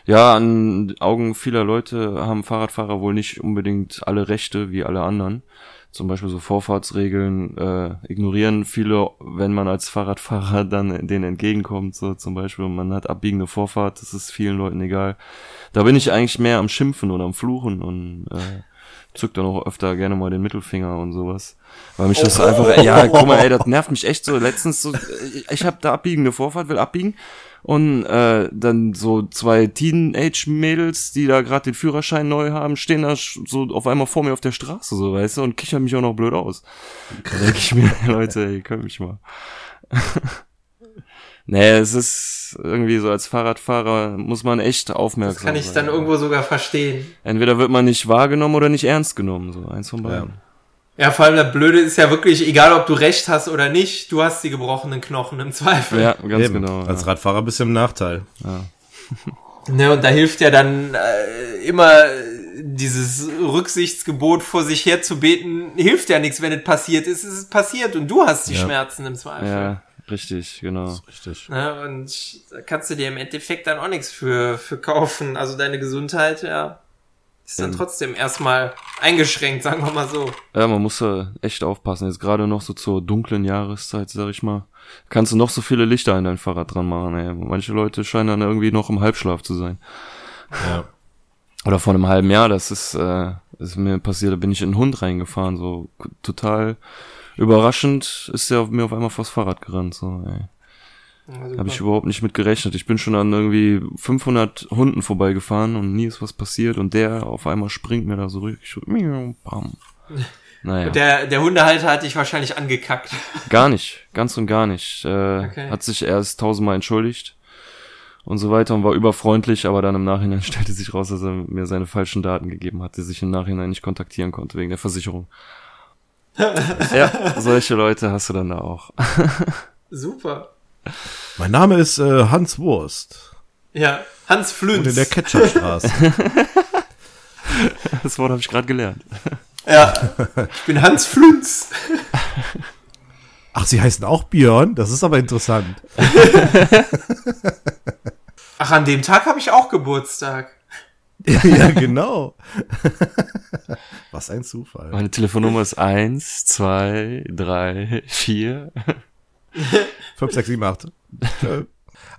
ja an Augen vieler Leute haben Fahrradfahrer wohl nicht unbedingt alle Rechte wie alle anderen. Zum Beispiel so Vorfahrtsregeln äh, ignorieren viele, wenn man als Fahrradfahrer dann denen entgegenkommt. So zum Beispiel, man hat abbiegende Vorfahrt, das ist vielen Leuten egal. Da bin ich eigentlich mehr am Schimpfen oder am Fluchen und äh, zück dann auch öfter gerne mal den Mittelfinger und sowas. Weil mich das einfach, ja, guck mal, ey, das nervt mich echt so. Letztens so, ich, ich habe da abbiegende Vorfahrt, will abbiegen und äh, dann so zwei Teenage-Mädels, die da gerade den Führerschein neu haben, stehen da so auf einmal vor mir auf der Straße, so, weißt du, und kichern mich auch noch blöd aus. Da denke ich mir, Leute, ihr könnt mich mal. nee, es ist irgendwie so, als Fahrradfahrer muss man echt aufmerksam Das kann ich sein. dann irgendwo sogar verstehen. Entweder wird man nicht wahrgenommen oder nicht ernst genommen, so eins von beiden. Ja, vor allem das Blöde ist ja wirklich, egal ob du recht hast oder nicht, du hast die gebrochenen Knochen im Zweifel. Ja, ganz Eben. genau. Als ja. Radfahrer bist du im Nachteil. Ne, und da hilft ja dann äh, immer dieses Rücksichtsgebot vor sich her zu beten, hilft ja nichts, wenn es passiert ist. Es ist passiert und du hast die Ja. Schmerzen im Zweifel. Ja, richtig, genau. Richtig. Ne, und da kannst du dir im Endeffekt dann auch nichts für, für kaufen. Also deine Gesundheit, ja, ist dann Ähm. trotzdem erstmal eingeschränkt, sagen wir mal so. Ja, man muss da echt aufpassen. Jetzt gerade noch so zur dunklen Jahreszeit, sag ich mal. Kannst du noch so viele Lichter an dein Fahrrad dran machen, ey. Manche Leute scheinen dann irgendwie noch im Halbschlaf zu sein. Ja. Oder vor einem halben Jahr, das ist, äh, ist mir passiert, da bin ich in einen Hund reingefahren, so total überraschend ist der auf mir auf einmal vors Fahrrad gerannt, so, ey. Also, Habe ich überhaupt nicht mit gerechnet. Ich bin schon an irgendwie 500 Hunden vorbeigefahren und nie ist was passiert und der auf einmal springt mir da so miau, bam. Naja, Und der, der Hundehalter hat dich wahrscheinlich angekackt. gar nicht, ganz und gar nicht. Äh, Okay. Hat sich erst tausendmal entschuldigt und so weiter und war überfreundlich, aber dann im Nachhinein stellte sich raus, dass er mir seine falschen Daten gegeben hat, die sich im Nachhinein nicht kontaktieren konnte wegen der Versicherung. ja, solche Leute hast du dann da auch. Super. Mein Name ist äh, Hans Wurst. Ja, Hans Flünz. Und in der Ketchupstraße. Das Wort habe ich gerade gelernt. ja, ich bin Hans Flünz. Ach, sie heißen auch Björn? Das ist aber interessant. Ach, an dem Tag habe ich auch Geburtstag. ja, genau. Was ein Zufall. Meine Telefonnummer ist eins, zwei, drei, vier. 5, 6, 7, 8.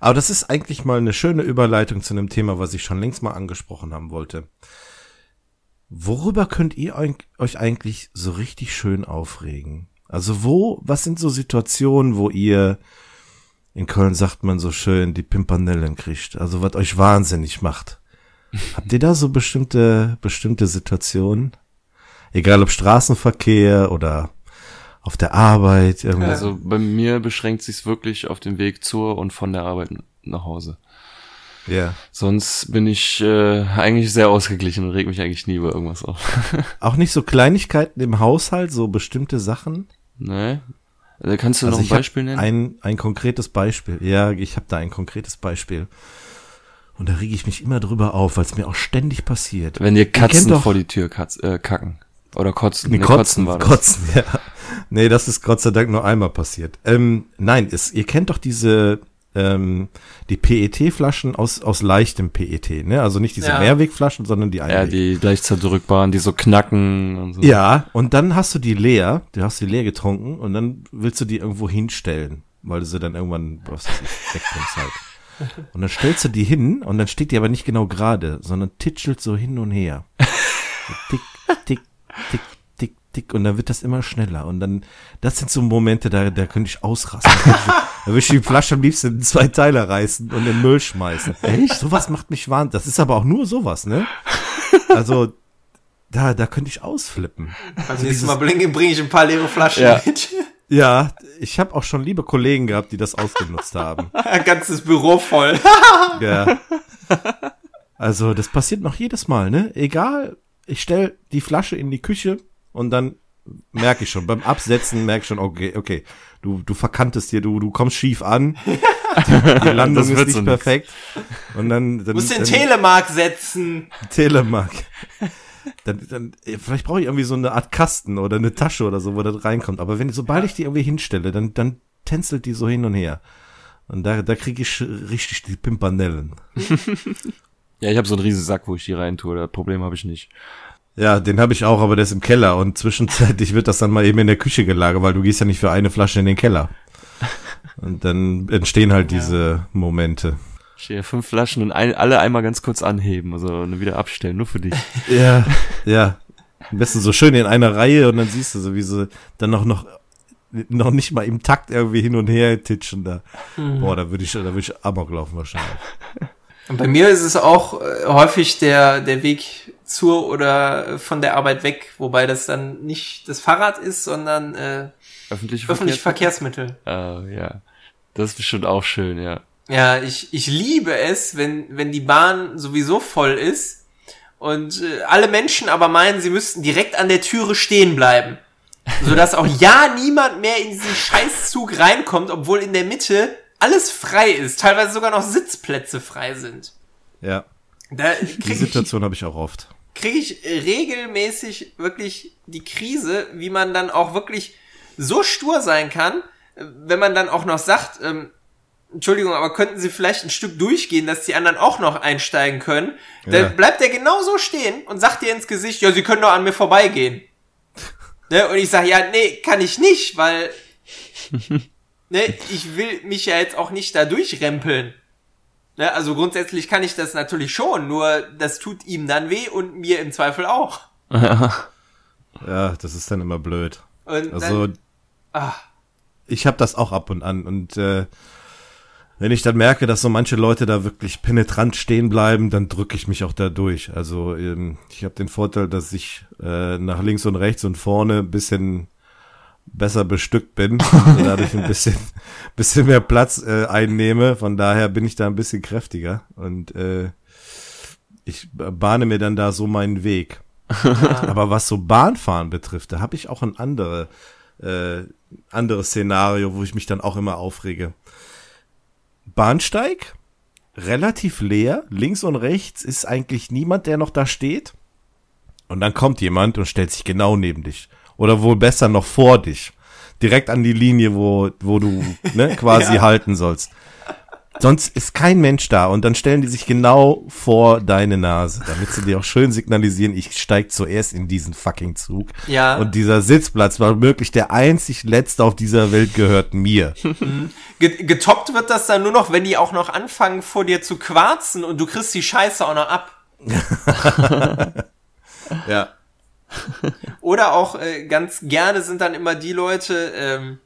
Aber das ist eigentlich mal eine schöne Überleitung zu einem Thema, was ich schon längst mal angesprochen haben wollte. Worüber könnt ihr euch eigentlich so richtig schön aufregen? Also wo, was sind so Situationen, wo ihr, in Köln sagt man so schön, die Pimpanellen kriegt? Also was euch wahnsinnig macht? Habt ihr da so bestimmte, bestimmte Situationen? Egal ob Straßenverkehr oder auf der Arbeit. Irgendwie. Also bei mir beschränkt sich's wirklich auf den Weg zur und von der Arbeit nach Hause. Ja. Sonst bin ich äh, eigentlich sehr ausgeglichen und reg mich eigentlich nie über irgendwas auf. Auch nicht so Kleinigkeiten im Haushalt, so bestimmte Sachen? ne? Also kannst du Also noch ein Beispiel nennen? Ein, ein konkretes Beispiel. Ja, ich habe da ein konkretes Beispiel. Und da rege ich mich immer drüber auf, weil es mir auch ständig passiert. Wenn dir Katzen doch- vor die Tür katz, äh, kacken. Oder kotzen. Nee, Nee, kotzen, war das. kotzen, ja. Nee, das ist Gott sei Dank nur einmal passiert. Ähm, nein, es, ihr kennt doch diese, ähm, die PET-Flaschen aus, aus leichtem PET, ne? Also nicht diese Ja. Mehrwegflaschen, sondern die Ja, Einweg. die leicht zerdrückbaren, die so knacken und so. Ja, und dann hast du die leer, du hast die leer getrunken und dann willst du die irgendwo hinstellen, weil du sie dann irgendwann, was weiß ich, wegbringst halt. Und dann stellst du die hin und dann steht die aber nicht genau gerade, sondern titschelt so hin und her. So tick, tick, tick, tick, tick und dann wird das immer schneller und dann, das sind so Momente, da, da könnte ich ausrasten. Da würde ich die Flasche am liebsten in zwei Teile reißen und in den Müll schmeißen. Echt? Sowas macht mich wahnsinnig. Das ist aber auch nur sowas, ne? Also, da, da könnte ich ausflippen. Beim nächsten Mal bringe bring ich ein paar leere Flaschen Ja. mit. Ja, ich habe auch schon liebe Kollegen gehabt, die das ausgenutzt haben. Ein ganzes Büro voll. Ja. Also, das passiert noch jedes Mal, ne? Egal, ich stell die Flasche in die Küche und dann merke ich schon, beim Absetzen merke ich schon, okay, okay, du, du verkantest hier, du, du kommst schief an, die Landung Das ist wird nicht so nix. perfekt. Und dann, dann, Du musst den Telemark setzen. Telemark. Dann, dann, vielleicht brauche ich irgendwie so eine Art Kasten oder eine Tasche oder so, wo das reinkommt. Aber wenn, sobald ich die irgendwie hinstelle, dann, dann tänzelt die so hin und her. Und da, da kriege ich richtig die Pimpanellen. Ja, ich habe so einen riesen Sack, wo ich die rein tue. Das Problem habe ich nicht. Ja, den habe ich auch, aber der ist im Keller und zwischenzeitlich wird das dann mal eben in der Küche gelagert, weil du gehst ja nicht für eine Flasche in den Keller. Und dann entstehen halt diese Momente. Ich hier fünf Flaschen und ein, alle einmal ganz kurz anheben, also wieder abstellen, nur für dich. Ja, ja. Am besten so schön in einer Reihe und dann siehst du so, wie sie dann noch, noch, noch nicht mal im Takt irgendwie hin und her titschen da. Boah, da würde ich, da würde ich Amok laufen wahrscheinlich. Und bei mir ist es auch äh, häufig der, der Weg zur oder von der Arbeit weg, wobei das dann nicht das Fahrrad ist, sondern äh, Öffentliche öffentliche Verkehrs- Verkehrsmittel. Ah, ja. Das ist bestimmt auch schön, ja. Ja, ich, ich liebe es, wenn, wenn die Bahn sowieso voll ist und äh, alle Menschen aber meinen, sie müssten direkt an der Türe stehen bleiben. Sodass auch ja niemand mehr in diesen Scheißzug reinkommt, obwohl in der Mitte alles frei ist, teilweise sogar noch Sitzplätze frei sind. Ja, die kriege Situation habe ich auch oft. krieg ich regelmäßig wirklich die Krise, wie man dann auch wirklich so stur sein kann, äh, wenn man dann auch noch sagt, ähm, Entschuldigung, aber könnten Sie vielleicht ein Stück durchgehen, dass die anderen auch noch einsteigen können? Dann Ja. bleibt der genau so stehen und sagt dir ins Gesicht, ja, Sie können doch an mir vorbeigehen. ne? Und ich sage, ja, nee, kann ich nicht, weil ne, ich will mich ja jetzt auch nicht da durchrempeln. Ne? Also grundsätzlich kann ich das natürlich schon, nur das tut ihm dann weh und mir im Zweifel auch. Ja, das ist dann immer blöd. Und Also, dann, ah, ich habe das auch ab und an und äh, wenn ich dann merke, dass so manche Leute da wirklich penetrant stehen bleiben, dann drücke ich mich auch da durch. Also ähm, ich habe den Vorteil, dass ich äh, nach links und rechts und vorne ein bisschen besser bestückt bin und dadurch ein bisschen bisschen mehr Platz äh, einnehme. Von daher bin ich da ein bisschen kräftiger und äh, ich bahne mir dann da so meinen Weg. Aber was so Bahnfahren betrifft, da habe ich auch ein andere äh, anderes Szenario, wo ich mich dann auch immer aufrege. Bahnsteig, relativ leer. Links und rechts ist eigentlich niemand, der noch da steht. Und dann kommt jemand und stellt sich genau neben dich. Oder wohl besser noch vor dich. Direkt an die Linie, wo, wo du ne, quasi ja. halten sollst. Sonst ist kein Mensch da und dann stellen die sich genau vor deine Nase, damit sie dir auch schön signalisieren, ich steig zuerst in diesen fucking Zug. Ja. Und dieser Sitzplatz war wirklich der einzig letzte auf dieser Welt gehört mir. Getoppt wird das dann nur noch, wenn die auch noch anfangen vor dir zu quarzen und du kriegst die Scheiße auch noch ab. ja. Oder auch äh, ganz gerne sind dann immer die Leute, ähm,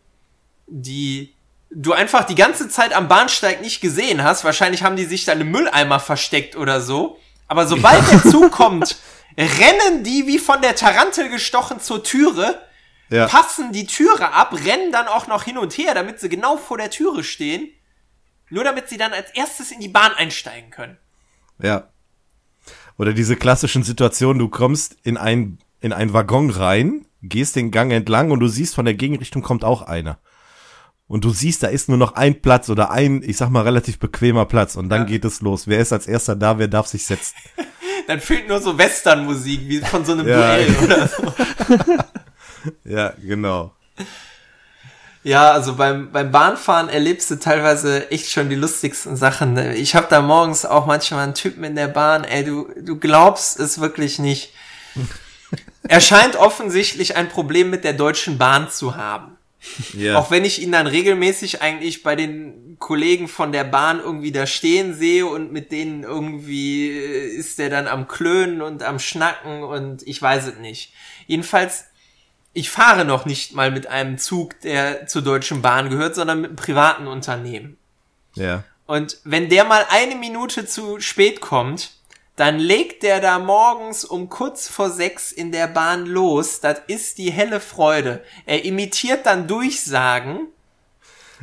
die du einfach die ganze Zeit am Bahnsteig nicht gesehen hast. Wahrscheinlich haben die sich da im Mülleimer versteckt oder so. Aber sobald der Zug kommt, rennen die wie von der Tarantel gestochen zur Türe, ja. passen die Türe ab, rennen dann auch noch hin und her, damit sie genau vor der Türe stehen. Nur damit sie dann als erstes in die Bahn einsteigen können. Ja. Oder diese klassischen Situationen, du kommst in ein, in einen Waggon rein, gehst den Gang entlang und du siehst, von der Gegenrichtung kommt auch einer und du siehst, da ist nur noch ein Platz oder ein, ich sag mal, relativ bequemer Platz und dann ja. geht es los. Wer ist als erster da, wer darf sich setzen? dann fehlt nur so Westernmusik, wie von so einem ja. Duell oder so. ja, genau. Ja, also beim, beim Bahnfahren erlebst du teilweise echt schon die lustigsten Sachen. Ne? Ich habe da morgens auch manchmal einen Typen in der Bahn, ey, du, du glaubst es wirklich nicht. Er scheint offensichtlich ein Problem mit der Deutschen Bahn zu haben. Yeah. Auch wenn ich ihn dann regelmäßig eigentlich bei den Kollegen von der Bahn irgendwie da stehen sehe und mit denen irgendwie äh, ist der dann am Klönen und am Schnacken und ich weiß es nicht. Jedenfalls, ich fahre noch nicht mal mit einem Zug, der zur Deutschen Bahn gehört, sondern mit einem privaten Unternehmen. Ja. Yeah. Und wenn der mal eine Minute zu spät kommt, dann legt der da morgens um kurz vor sechs in der Bahn los. Das ist die helle Freude. Er imitiert dann Durchsagen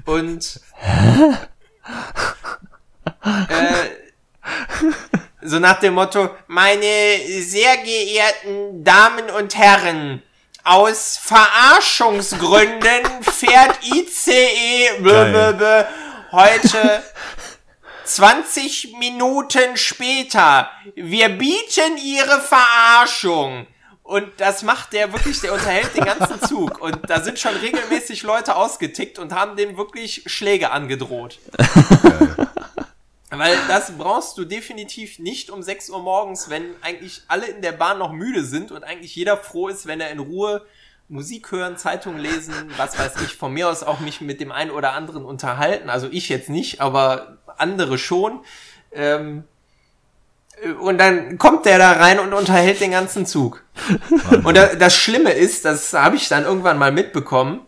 und äh, so nach dem Motto, meine sehr geehrten Damen und Herren, aus Verarschungsgründen fährt ICE heute 20 Minuten später. Wir bieten ihre Verarschung. Und das macht der wirklich, der unterhält den ganzen Zug. Und da sind schon regelmäßig Leute ausgetickt und haben dem wirklich Schläge angedroht. Weil das brauchst du definitiv nicht um 6 Uhr morgens, wenn eigentlich alle in der Bahn noch müde sind und eigentlich jeder froh ist, wenn er in Ruhe Musik hören, Zeitung lesen, was weiß ich, von mir aus auch mich mit dem einen oder anderen unterhalten. Also ich jetzt nicht, aber andere schon. Ähm, und dann kommt der da rein und unterhält den ganzen Zug. und da, das Schlimme ist, das habe ich dann irgendwann mal mitbekommen,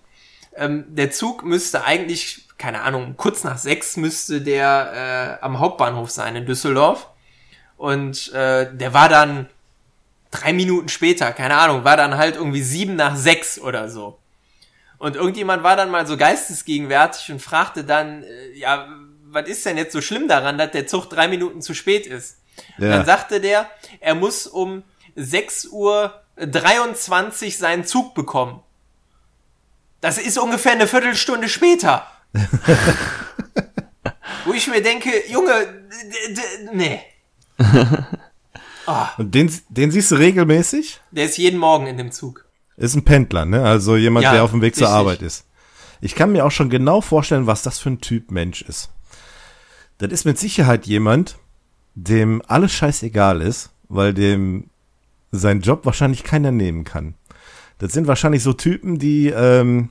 ähm, der Zug müsste eigentlich, keine Ahnung, kurz nach sechs müsste der äh, am Hauptbahnhof sein in Düsseldorf. Und äh, der war dann drei Minuten später, keine Ahnung, war dann halt irgendwie sieben nach sechs oder so. Und irgendjemand war dann mal so geistesgegenwärtig und fragte dann, äh, ja, was ist denn jetzt so schlimm daran, dass der Zug drei Minuten zu spät ist? Ja. Dann sagte der, er muss um 6 Uhr 23 seinen Zug bekommen. Das ist ungefähr eine Viertelstunde später. Wo ich mir denke, Junge, nee. Oh. Und den, den siehst du regelmäßig? Der ist jeden Morgen in dem Zug. Ist ein Pendler, ne? Also jemand, ja, der auf dem Weg richtig. zur Arbeit ist. Ich kann mir auch schon genau vorstellen, was das für ein Typ Mensch ist. Das ist mit Sicherheit jemand, dem alles scheißegal ist, weil dem sein Job wahrscheinlich keiner nehmen kann. Das sind wahrscheinlich so Typen, die ähm,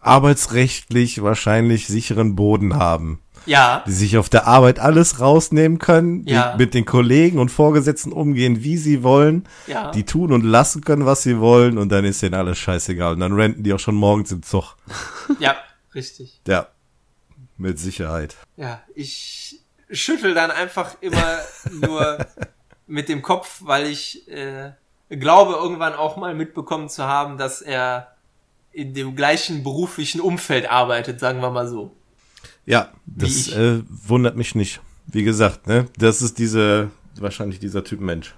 arbeitsrechtlich wahrscheinlich sicheren Boden haben. Ja. Die sich auf der Arbeit alles rausnehmen können, ja. die mit den Kollegen und Vorgesetzten umgehen, wie sie wollen, ja. die tun und lassen können, was sie wollen und dann ist denen alles scheißegal und dann renten die auch schon morgens im Zug. Ja, richtig. Ja. Mit Sicherheit. Ja, ich schüttel dann einfach immer nur mit dem Kopf, weil ich äh, glaube, irgendwann auch mal mitbekommen zu haben, dass er in dem gleichen beruflichen Umfeld arbeitet, sagen wir mal so. Ja, das äh, wundert mich nicht. Wie gesagt, ne, das ist diese, wahrscheinlich dieser Typ Mensch.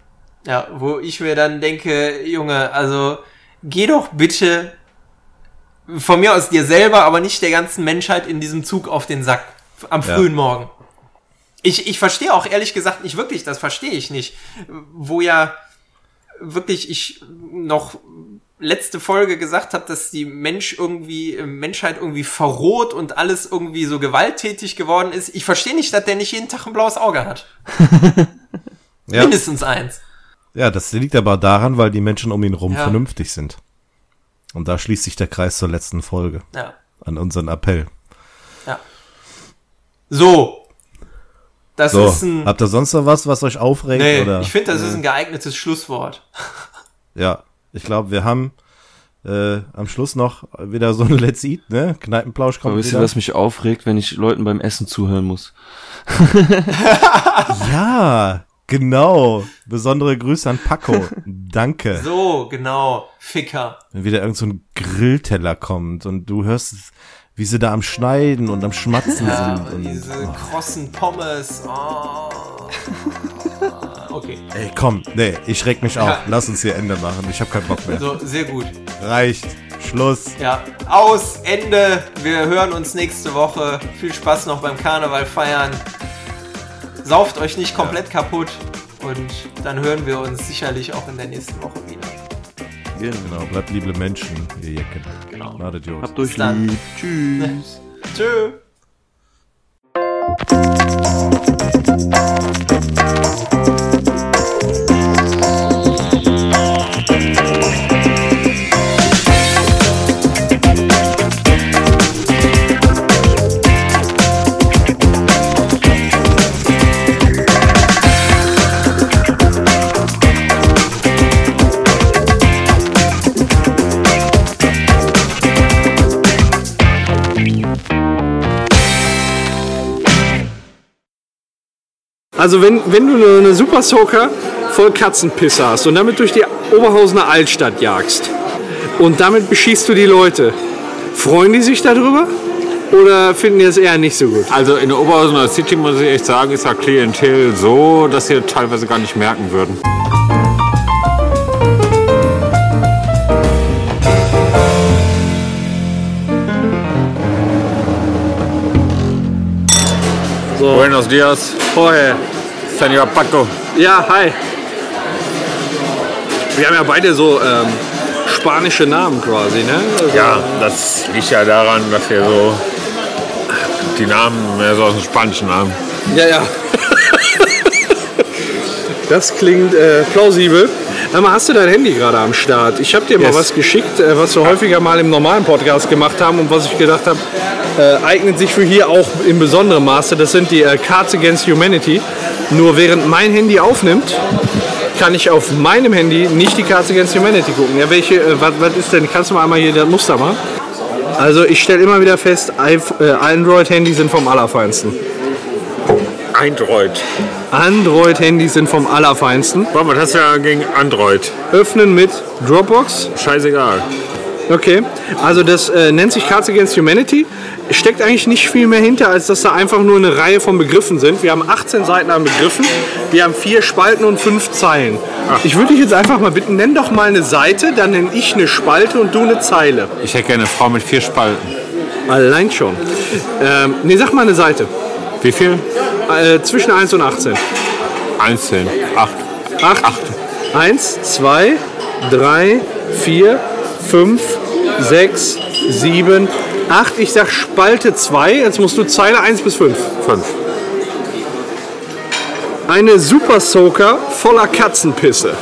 Ja, wo ich mir dann denke, Junge, also geh doch bitte von mir aus dir selber, aber nicht der ganzen Menschheit in diesem Zug auf den Sack am frühen ja. Morgen. Ich, ich verstehe auch ehrlich gesagt nicht wirklich, das verstehe ich nicht. Wo ja wirklich ich noch letzte Folge gesagt habe, dass die Mensch irgendwie, Menschheit irgendwie verroht und alles irgendwie so gewalttätig geworden ist. Ich verstehe nicht, dass der nicht jeden Tag ein blaues Auge hat. Ja. Mindestens eins. Ja, das liegt aber daran, weil die Menschen um ihn rum Ja. vernünftig sind. Und da schließt sich der Kreis zur letzten Folge Ja. an unseren Appell. So. Das So, ist ein. habt ihr sonst noch was, was euch aufregt? Nee, oder? ich finde, das ist ein geeignetes Schlusswort. Ja, ich glaube, wir haben äh, am Schluss noch wieder so ein Let's Eat, ne? Kneipenplausch Aber kommt wisst ihr, was mich aufregt, wenn ich Leuten beim Essen zuhören muss? Ja, genau. Besondere Grüße an Paco. Danke. So, genau. Ficker. Wenn wieder irgend so ein Grillteller kommt und du hörst, wie sie da am Schneiden und am Schmatzen Ja, sind. und diese krossen Pommes. Oh. Okay. ey, komm, nee, ich reg mich auf. Ja. Lass uns hier Ende machen. Ich habe keinen Bock mehr. So, sehr gut. Reicht. Schluss. Ja, aus, Ende. Wir hören uns nächste Woche. Viel Spaß noch beim Karneval feiern. Sauft euch nicht komplett kaputt. Und dann hören wir uns sicherlich auch in der nächsten Woche wieder. Genau, bleibt liebe Menschen, ihr Jecken. Genau. Madet Jungs. Habt euch dann. lieb. Tschüss. Tschö. Also wenn, wenn du eine, Super Soaker voll Katzenpisse hast und damit durch die Oberhausener Altstadt jagst und damit beschießt du die Leute, freuen die sich darüber oder finden die es eher nicht so gut? Also in der Oberhausener City muss ich echt sagen, ist das Klientel so, dass sie teilweise gar nicht merken würden. So, Buenos dias, vorher. Senor Paco. Ja, hi. Wir haben ja beide so ähm, spanische Namen quasi, ne? Also, Ja, das liegt ja daran, dass wir so die Namen mehr so aus dem Spanischen haben. Ja, ja. Das klingt äh, plausibel. Sag mal, hast du dein Handy gerade am Start? Ich habe dir mal Yes. was geschickt, äh, was wir häufiger mal im normalen Podcast gemacht haben und was ich gedacht habe, äh, eignet sich für hier auch in besonderem Maße. Das sind die äh, Cards Against Humanity. Nur während mein Handy aufnimmt, kann ich auf meinem Handy nicht die Cards Against Humanity gucken. Ja, welche, äh, was, was ist denn? Kannst du mal einmal hier das Muster machen? Also ich stelle immer wieder fest, äh, Android-Handys sind vom Allerfeinsten. Android. Android-Handys sind vom Allerfeinsten. Warum, was hast du ja gegen Android? Öffnen mit Dropbox. Scheißegal. Okay. Also das äh, nennt sich Cards Against Humanity. Steckt eigentlich nicht viel mehr hinter, als dass da einfach nur eine Reihe von Begriffen sind. Wir haben 18 Seiten an Begriffen. Wir haben vier Spalten und fünf Zeilen. Ich würde dich jetzt einfach mal bitten, nenn doch mal eine Seite, dann nenne ich eine Spalte und du eine Zeile. Ich hätte gerne eine Frau mit vier Spalten. Allein schon. Ähm, nee, sag mal eine Seite. Wie viel? Äh, zwischen 1 und 18. Einzeln. Acht. 8. 1, 2, 3, 4, 5, 6, 7, 8. Ich sag Spalte 2. Jetzt musst du Zeile 1 bis 5. Fünf. Eine Super Soaker voller Katzenpisse.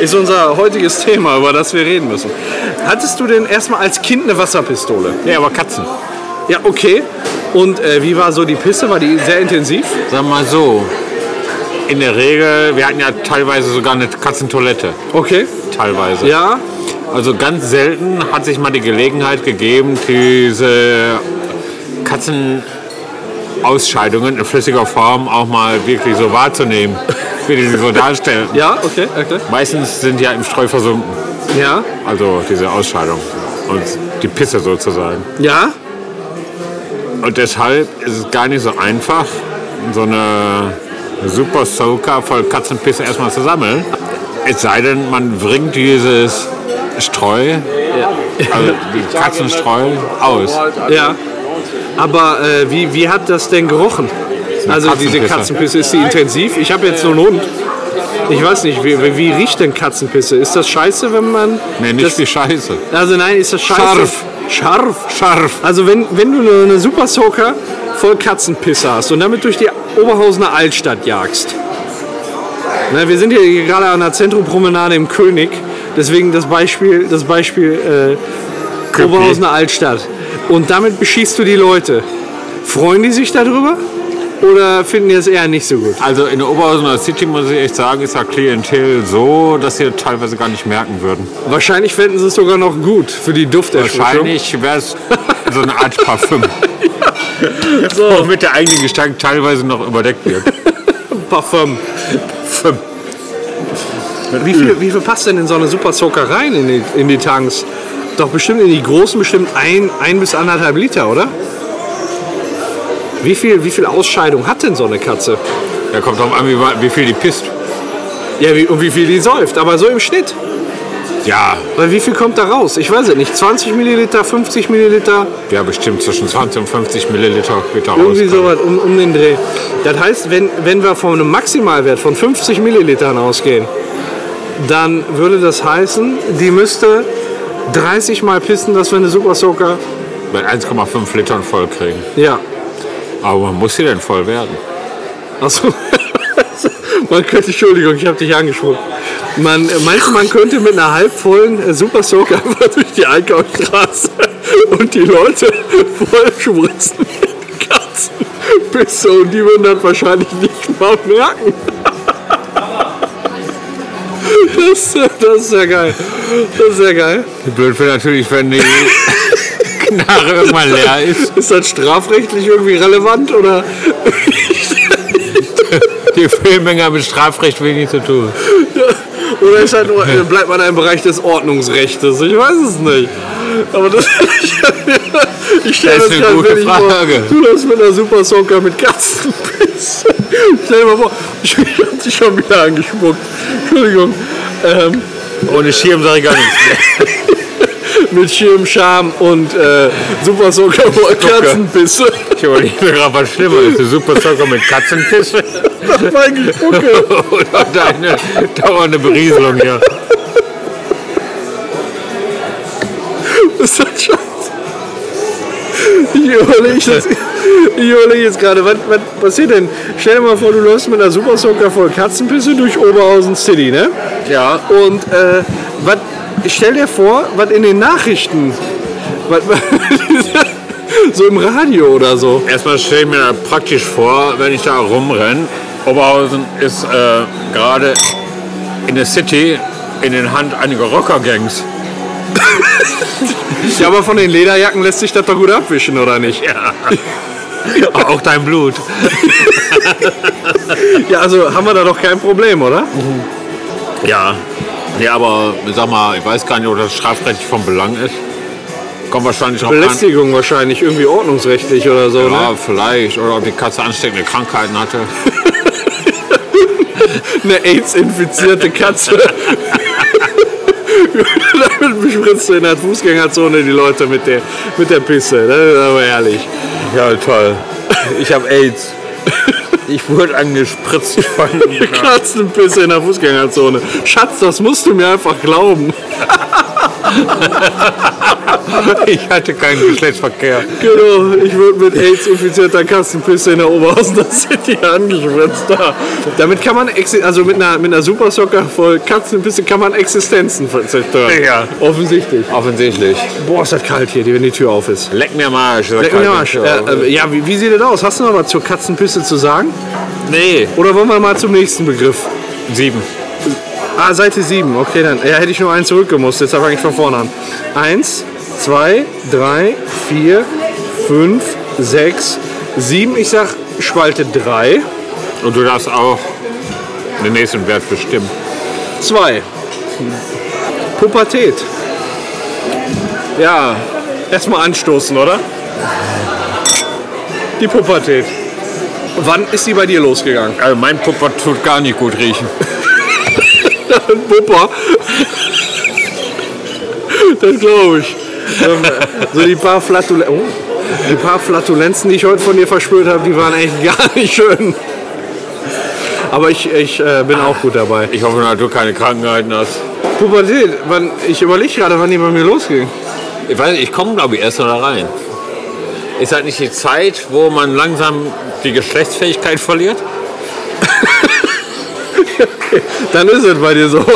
Ist unser heutiges Thema, über das wir reden müssen. Hattest du denn erstmal als Kind eine Wasserpistole? Nee, aber Katzen. Ja, okay. Und äh, wie war so die Pisse? War die sehr intensiv? Sag mal so. In der Regel, wir hatten ja teilweise sogar eine Katzentoilette. Okay. Teilweise. Ja. Also ganz selten hat sich mal die Gelegenheit gegeben, diese Katzenausscheidungen in flüssiger Form auch mal wirklich so wahrzunehmen, wie die sie so darstellen. Ja, okay. okay. Meistens sind ja im Streu versunken, Ja. also diese Ausscheidung und die Pisse sozusagen. Ja. Und deshalb ist es gar nicht so einfach, so eine Super Soaker voll Katzenpisse erstmal zu sammeln. Es sei denn, man bringt dieses Streu, also die Katzenstreu, aus. Ja. Aber äh, wie, wie hat das denn gerochen? Also diese Katzenpisse. Ist die intensiv? Ich habe jetzt so einen Hund. Ich weiß nicht, wie, wie riecht denn Katzenpisse? Ist das scheiße, wenn man... Nee, nicht das, wie Scheiße. Also nein, ist das scheiße? Scharf. Scharf? Scharf. Also wenn, wenn du eine, Super Soaker voll Katzenpisse hast und damit durch die Oberhausener Altstadt jagst. Na, wir sind hier gerade an der Zentrumpromenade im König, deswegen das Beispiel, das Beispiel äh, Oberhausener Altstadt. Und damit beschießt du die Leute. Freuen die sich darüber? Oder finden die es eher nicht so gut? Also in der Oberhausener City muss ich echt sagen, ist ja Klientel so, dass sie teilweise gar nicht merken würden. Wahrscheinlich fänden sie es sogar noch gut für die Dufterschöpfung. Wahrscheinlich wäre es so eine Art Parfüm. so. Mit der eigenen Gestank teilweise noch überdeckt wird. Parfum. Parfüm. Wie viel, wie viel passt denn in so eine Super Soaker rein in die, in die Tanks? Doch bestimmt in die großen bestimmt ein, ein bis anderthalb Liter, oder? Wie viel, wie viel Ausscheidung hat denn so eine Katze? Da kommt drauf an, wie, wie viel die pisst. Ja, wie, und wie viel die säuft, aber so im Schnitt. Ja, Weil wie viel kommt da raus? Ich weiß es nicht. 20 Milliliter, 50 Milliliter, ja, bestimmt zwischen 20 und 50 Milliliter wird da irgendwie rauskommen. sowas um, um den Dreh. Das heißt, wenn, wenn wir von einem Maximalwert von 50 Millilitern ausgehen, dann würde das heißen, die müsste 30 Mal pissen, dass wir eine Super Soaker. Bei 1,5 Litern voll kriegen. Ja, Aber man muss sie denn voll werden? Achso. man könnte, Entschuldigung, ich habe dich angesprochen. Man, meinst du, man könnte mit einer halbvollen äh, Super Soaker einfach durch die Einkaufsstraße und die Leute voll mit Katzenpisse und die würden das wahrscheinlich nicht mal merken. Das, das ist ja geil. Das ist ja geil. Blöd wäre natürlich, wenn die Knarre irgendwann leer ist. Ist das strafrechtlich irgendwie relevant oder? Die Filmmenge haben mit Strafrecht wenig zu tun. Oder ist halt nur, bleibt man im Bereich des Ordnungsrechts? Ich weiß es nicht. Aber das, ich stelle Das das ist eine gute wirklich vor. Frage. Du das mit einer Super Soaker mit Katzenpiss. Stell dir mal vor, ich habe dich schon wieder angespuckt. Entschuldigung. Ähm, Ohne Schirm sage ich gar nichts mehr. Mit Schirm, Scham und äh, Super voll Katzenpisse. Ich überlege mir gerade, was schlimmer ist. Super Socker mit Katzenpisse Mein Gespucke. oder deine dauernde Berieselung hier. ist das scheiße. Ich überlege jetzt, ich überlege jetzt gerade, was, was passiert denn? Stell dir mal vor, du läufst mit einer Super Soaker voll Katzenpisse durch Oberhausen City, ne? Ja. Und äh, was, stell dir vor, was in den Nachrichten, was, so im Radio oder so. Erstmal stelle ich mir da praktisch vor, wenn ich da rumrenne. Oberhausen ist äh, gerade in der City in den Hand einiger Rockergangs. Ja, aber von den Lederjacken lässt sich das doch gut abwischen, oder nicht? Ja. Auch dein Blut. Ja, also haben wir da doch kein Problem, oder? Ja. Nee, aber sag mal, ich weiß gar nicht, ob das strafrechtlich von Belang ist. Kommt wahrscheinlich auch an. Belästigung wahrscheinlich, irgendwie ordnungsrechtlich oder so, ne? Ja, vielleicht. Oder ob die Katze ansteckende Krankheiten hatte. eine AIDS-infizierte Katze. Damit bespritzt du in der Fußgängerzone die Leute mit der, mit der Pisse. Das ist aber ehrlich. Ja, toll. Ich habe AIDS. Ich wurde angespritzt von. Katzenpisse in der Fußgängerzone. Schatz, das musst du mir einfach glauben. Ich hatte keinen Geschlechtsverkehr. Genau, ich wurde mit AIDS-infizierter Katzenpisse in der Oberhausener City angespritzt. Da. Damit kann man, also mit einer, mit einer Super Socker voll Katzenpisse kann man Existenzen zerstören. Ja. Offensichtlich. Offensichtlich. Boah, ist das kalt hier, wenn die Tür auf ist. Leck mir am Arsch. Leck mir am Arsch. Äh, äh, ja, wie, wie sieht das aus? Hast du noch was zur Katzenpisse zu sagen? Nee. Oder wollen wir mal zum nächsten Begriff? Sieben. Ah, Seite 7. Okay, dann ja, hätte ich nur einen zurückgemusst. Jetzt fange ich von vorne an. Eins, zwei, drei, vier, fünf, sechs, sieben. Ich sag Spalte 3. Und du darfst auch den nächsten Wert bestimmen. Zwei. Pubertät. Ja. Erstmal anstoßen, oder? Die Pubertät. Wann ist sie bei dir losgegangen? Also mein Pupper tut gar nicht gut riechen. Pupper. Das glaube ich. Ähm, so die paar Flatulenzen. Oh, die paar Flatulenzen, die ich heute von dir verspürt habe, die waren echt gar nicht schön. Aber ich, ich äh, bin auch gut dabei. Ich hoffe, dass du keine Krankheiten hast. Pubertät, wann, ich überlege gerade, wann die bei mir losging. Ich weiß nicht, ich komme glaube ich erst da rein. Ist halt nicht die Zeit, wo man langsam die Geschlechtsfähigkeit verliert? Dann ist es bei dir so.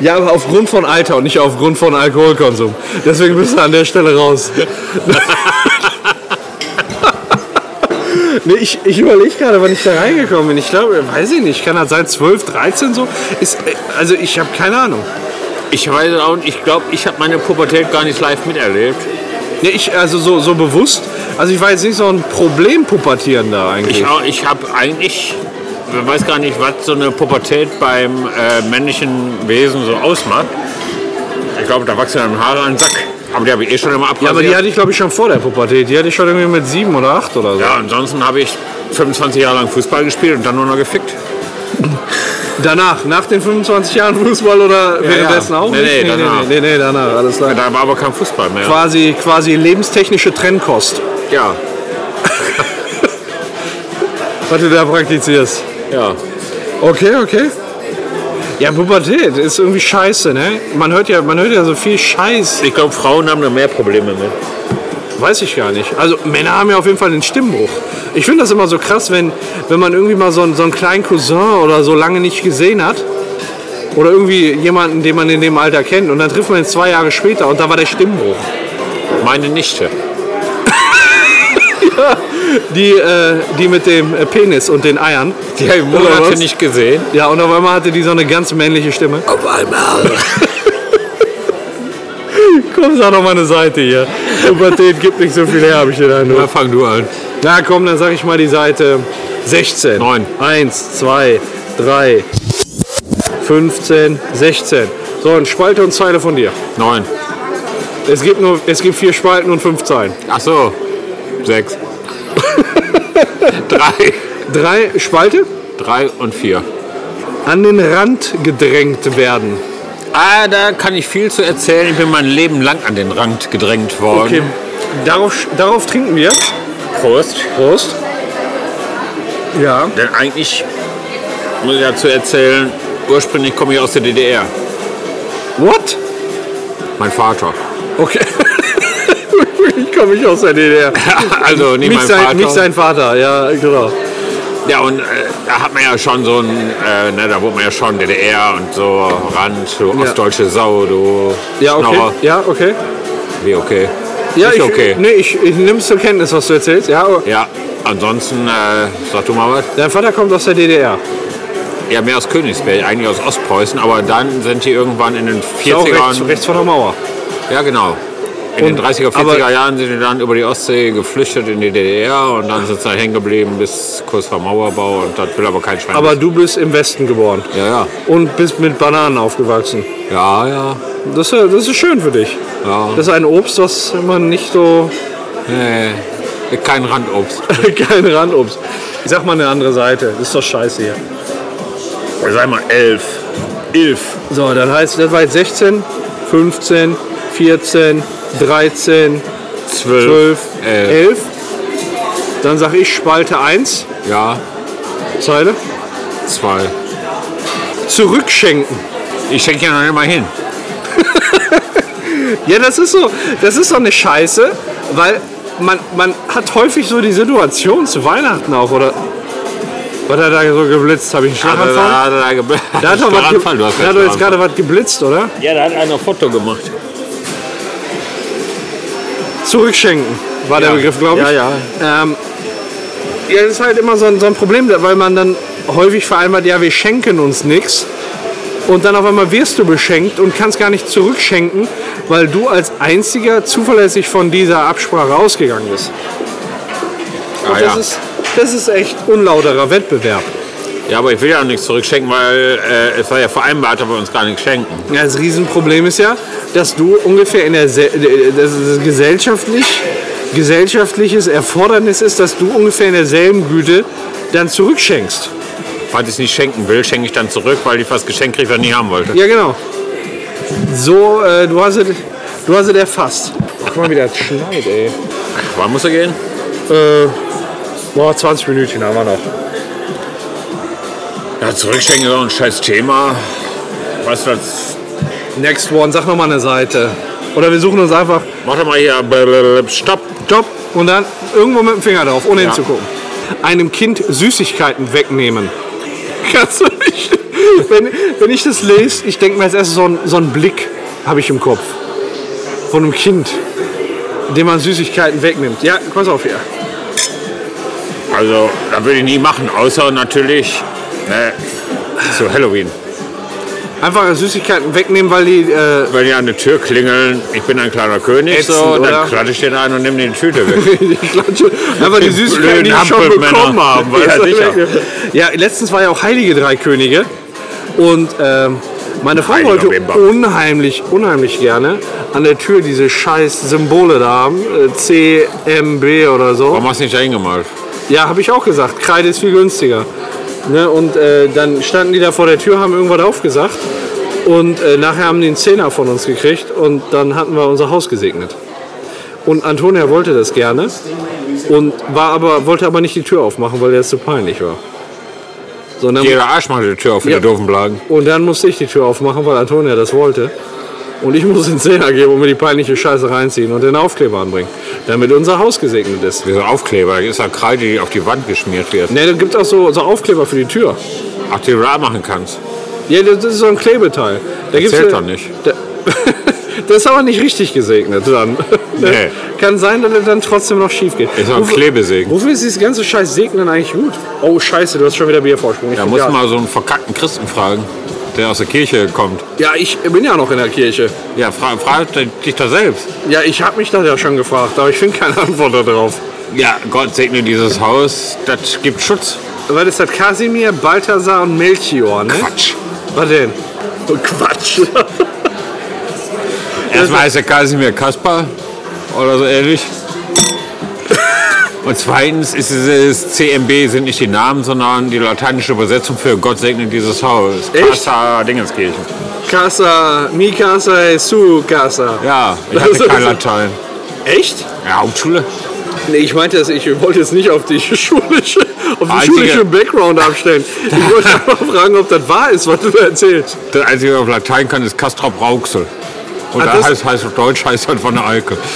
Ja, aber aufgrund von Alter und nicht aufgrund von Alkoholkonsum. Deswegen bist du an der Stelle raus. nee, ich, ich überlege gerade, wann ich da reingekommen bin. Ich glaube, weiß ich nicht, kann das sein 12, 13 so? Ist, äh, also ich habe keine Ahnung. Ich weiß auch nicht, ich glaube, ich habe meine Pubertät gar nicht live miterlebt. Nee, ich, also so, so bewusst. Also ich war jetzt nicht so ein Problempubertierender eigentlich. Ich, ich habe eigentlich, ich weiß gar nicht, was so eine Pubertät beim äh, männlichen Wesen so ausmacht. Ich glaube, da wachsen dann Haare an den Sack. Aber die habe ich eh schon immer abrasiert. ja, aber die hatte ich glaube ich schon vor der Pubertät. Die hatte ich schon irgendwie mit sieben oder acht oder so. ja, ansonsten habe ich 25 Jahre lang Fußball gespielt und dann nur noch gefickt. Danach, nach den 25 Jahren Fußball oder währenddessen auch? Nee, nicht? nee, danach. Nee, nee, nee, danach, alles klar. Da war aber kein Fußball mehr. Quasi, quasi lebenstechnische Trennkost, Ja, was du da praktizierst. Ja. Okay, okay. Ja, Pubertät ist irgendwie scheiße, ne? Man hört ja, man hört ja so viel Scheiß. Ich glaube, Frauen haben da mehr Probleme mit. Weiß ich gar nicht. Also Männer haben ja auf jeden Fall den Stimmbruch. Ich finde das immer so krass, wenn, wenn man irgendwie mal so einen, so einen kleinen Cousin oder so lange nicht gesehen hat. Oder irgendwie jemanden, den man in dem Alter kennt. Und dann trifft man ihn zwei Jahre später und da war der Stimmbruch. Meine Nichte. Die, äh, die mit dem äh, Penis und den Eiern. Die habe ich Monate nicht gesehen. Ja, und auf einmal hatte die so eine ganz männliche Stimme. Auf einmal. Komm, sag doch mal eine Seite hier. Pubertät gibt nicht so viel her, habe ich den Na, Eindruck. fang du an. Na komm, dann sag ich mal die Seite 16. Neun. 1, 2, 3, 15, 16. So, und Spalte und Zeile von dir. Neun. Es gibt nur, es gibt vier Spalten und fünf Zeilen. Ach so. Sechs. Drei. Drei Spalte Drei und vier. an den Rand gedrängt werden. Ah, da kann ich viel zu erzählen. Ich bin mein Leben lang an den Rand gedrängt worden. Okay, darauf, darauf trinken wir. Prost. Prost. Ja. Denn eigentlich muss ich dazu erzählen, ursprünglich komme ich aus der DDR. What? Mein Vater. Okay. ich komme nicht aus der DDR. also nicht, Nicht mein sein, Vater. nicht sein Vater, ja, genau. Ja, und äh, da hat man ja schon so ein, äh, ne, da wurde man ja schon DDR und so Rand, du Ja. ostdeutsche Sau, du Ja, okay. Schnorrer. Ja, okay. Wie okay. Ja, ich, okay. Nee, ich, ich nehme es zur Kenntnis, was du erzählst. Ja, Ja, ansonsten, äh, sag du mal was. dein Vater kommt aus der DDR. Ja, mehr aus Königsberg, eigentlich aus Ostpreußen, aber dann sind die irgendwann in den Ist auch 40ern. rechts, rechts von der Mauer. Ja, genau. In Und- den 30er, 40er aber- Jahren sind die dann über die Ostsee geflüchtet in die DDR und dann sind sie da hängen geblieben bis kurz vor Mauerbau und das will aber kein Schwein. Aber du bist im Westen geboren ja, ja. und bist mit Bananen aufgewachsen. Ja, ja. Das, ist- das ist schön für dich. ja. Das ist ein Obst, was man nicht so. Nee, kein Randobst. Kein Randobst. Ich sag mal eine andere Seite. Das ist doch scheiße hier. Sag mal elf. Elf. So, dann heißt das war jetzt 16, 15, 14, 13, Zwölf. 12, elf. 11. Dann sag ich Spalte 1, Ja, Zeile. zwei. Zurückschenken. Ich schenke ja noch nicht mal hin. Ja, das ist so, das ist so eine Scheiße, weil man, man hat häufig so die Situation zu Weihnachten auch, oder? Was hat da so geblitzt? Habe ich einen Da, da, Schlaganfall? da, da, ge- Da hat doch da hat jetzt gerade was geblitzt, oder? Ja, da hat einer ein Foto gemacht. Zurückschenken war der Ja. Begriff, glaube ich. Ja, ja. Ähm, ja, das ist halt immer so ein, so ein Problem, weil man dann häufig vereinbart, ja, wir schenken uns nichts. Und dann auf einmal wirst du beschenkt und kannst gar nicht zurückschenken, weil du als einziger zuverlässig von dieser Absprache ausgegangen bist. Ah, Das, ja. ist, das ist echt unlauterer Wettbewerb. Ja, aber ich will ja auch nichts zurückschenken, weil äh, es war ja vereinbart, dass wir uns gar nichts schenken. Ja, das Riesenproblem ist ja, dass du ungefähr in der Se das ist gesellschaftlich gesellschaftliches Erfordernis ist, dass du ungefähr in derselben Güte dann zurückschenkst. Falls ich es nicht schenken will, schenke ich dann zurück, weil ich was geschenkt kriege, was ich nie haben wollte. Ja, genau. So, äh, du hast es, du hast es erfasst. Guck mal, wie das schneit, ey. Wann muss er gehen? Äh, boah, 20 Minuten haben wir noch. Ja, zurückstecken ist auch ein scheiß Thema. Was das? Next one, sag noch mal eine Seite. Oder wir suchen uns einfach Warte mal hier. Stopp. Job und dann irgendwo mit dem Finger drauf, ohne Ja. hinzugucken. Einem Kind Süßigkeiten wegnehmen. Kannst du nicht? Wenn, wenn ich das lese, ich denke mir als erstes so ein, so einen Blick habe ich im Kopf. Von einem Kind, dem man Süßigkeiten wegnimmt. Ja, pass auf hier. Also, da würde ich nie machen, außer natürlich ne, zu Halloween. Einfach Süßigkeiten wegnehmen, weil die. Äh, Wenn die an der Tür klingeln, ich bin ein kleiner König, Ätzend, so, oder? dann klatsche ich den ein und nehme die Tüte weg. Klatsche, einfach die Süßigkeiten, die ich schon bekommen haben. Ja, sicher. ja, letztens war ja auch Heilige Drei Könige. Und ähm, meine Frau Heiliger wollte unheimlich, unheimlich gerne an der Tür diese scheiß Symbole da haben. Äh, C, M, B oder so. Warum hast du nicht da hingemalt? Ja, habe ich auch gesagt. Kreide ist viel günstiger. Ne? Und äh, dann standen die da vor der Tür, haben irgendwas aufgesagt. Und äh, nachher haben die einen Zehner von uns gekriegt und dann hatten wir unser Haus gesegnet. Und Antonia wollte das gerne und war aber, wollte aber nicht die Tür aufmachen, weil der zu peinlich war. Sondern, Jeder Arsch macht die Tür auf, Ja. die doofen Blagen. und dann musste ich die Tür aufmachen, weil Antonia das wollte. Und ich muss den Zehner geben und mir die peinliche Scheiße reinziehen und den Aufkleber anbringen, damit unser Haus gesegnet ist. Diese Aufkleber, ist ja Kreide, die auf die Wand geschmiert wird. Ne, da gibt auch so, so Aufkleber für die Tür. Ach, die du da machen kannst. Ja, das ist so ein Klebeteil. Da gibt's zählt doch nicht. Da, das ist aber nicht richtig gesegnet dann. Nee. Kann sein, dass es dann trotzdem noch schief geht. Ist doch ein Klebesegen. Wofür ist dieses ganze Scheiß Segnen eigentlich gut? Oh, scheiße, du hast schon wieder Biervorsprung. Ich Da muss mal so einen verkackten Christen fragen, der aus der Kirche kommt. ja, ich bin ja noch in der Kirche. Ja, frag, frag dich da selbst. Ja, ich habe mich das ja schon gefragt, aber ich finde keine Antwort darauf. Ja, Gott segne dieses Haus, das gibt Schutz. Was ist das? Kasimir, Balthasar und Melchior, ne? Quatsch. Was denn? Oh, Quatsch. Erstmal heißt der Kasimir Kaspar oder so ähnlich. Und zweitens ist dieses CMB sind nicht die Namen, sondern die lateinische Übersetzung für Gott segne dieses Haus. Echt? Casa Dingenskirchen. Casa, mi casa, su casa. Ja, ich hatte ist- kein Latein. Echt? Ja, Hauptschule. Nee, ich meinte das, ich wollte jetzt nicht auf die schulische, auf die Einzige- schulische Background abstellen. Ich wollte einfach fragen, ob das wahr ist, was du da erzählst. Das Einzige, was ich auf Latein kann, ist Castrop Rauxel. Und Ah, da das- heißt, heißt auf Deutsch heißt halt von der Alke.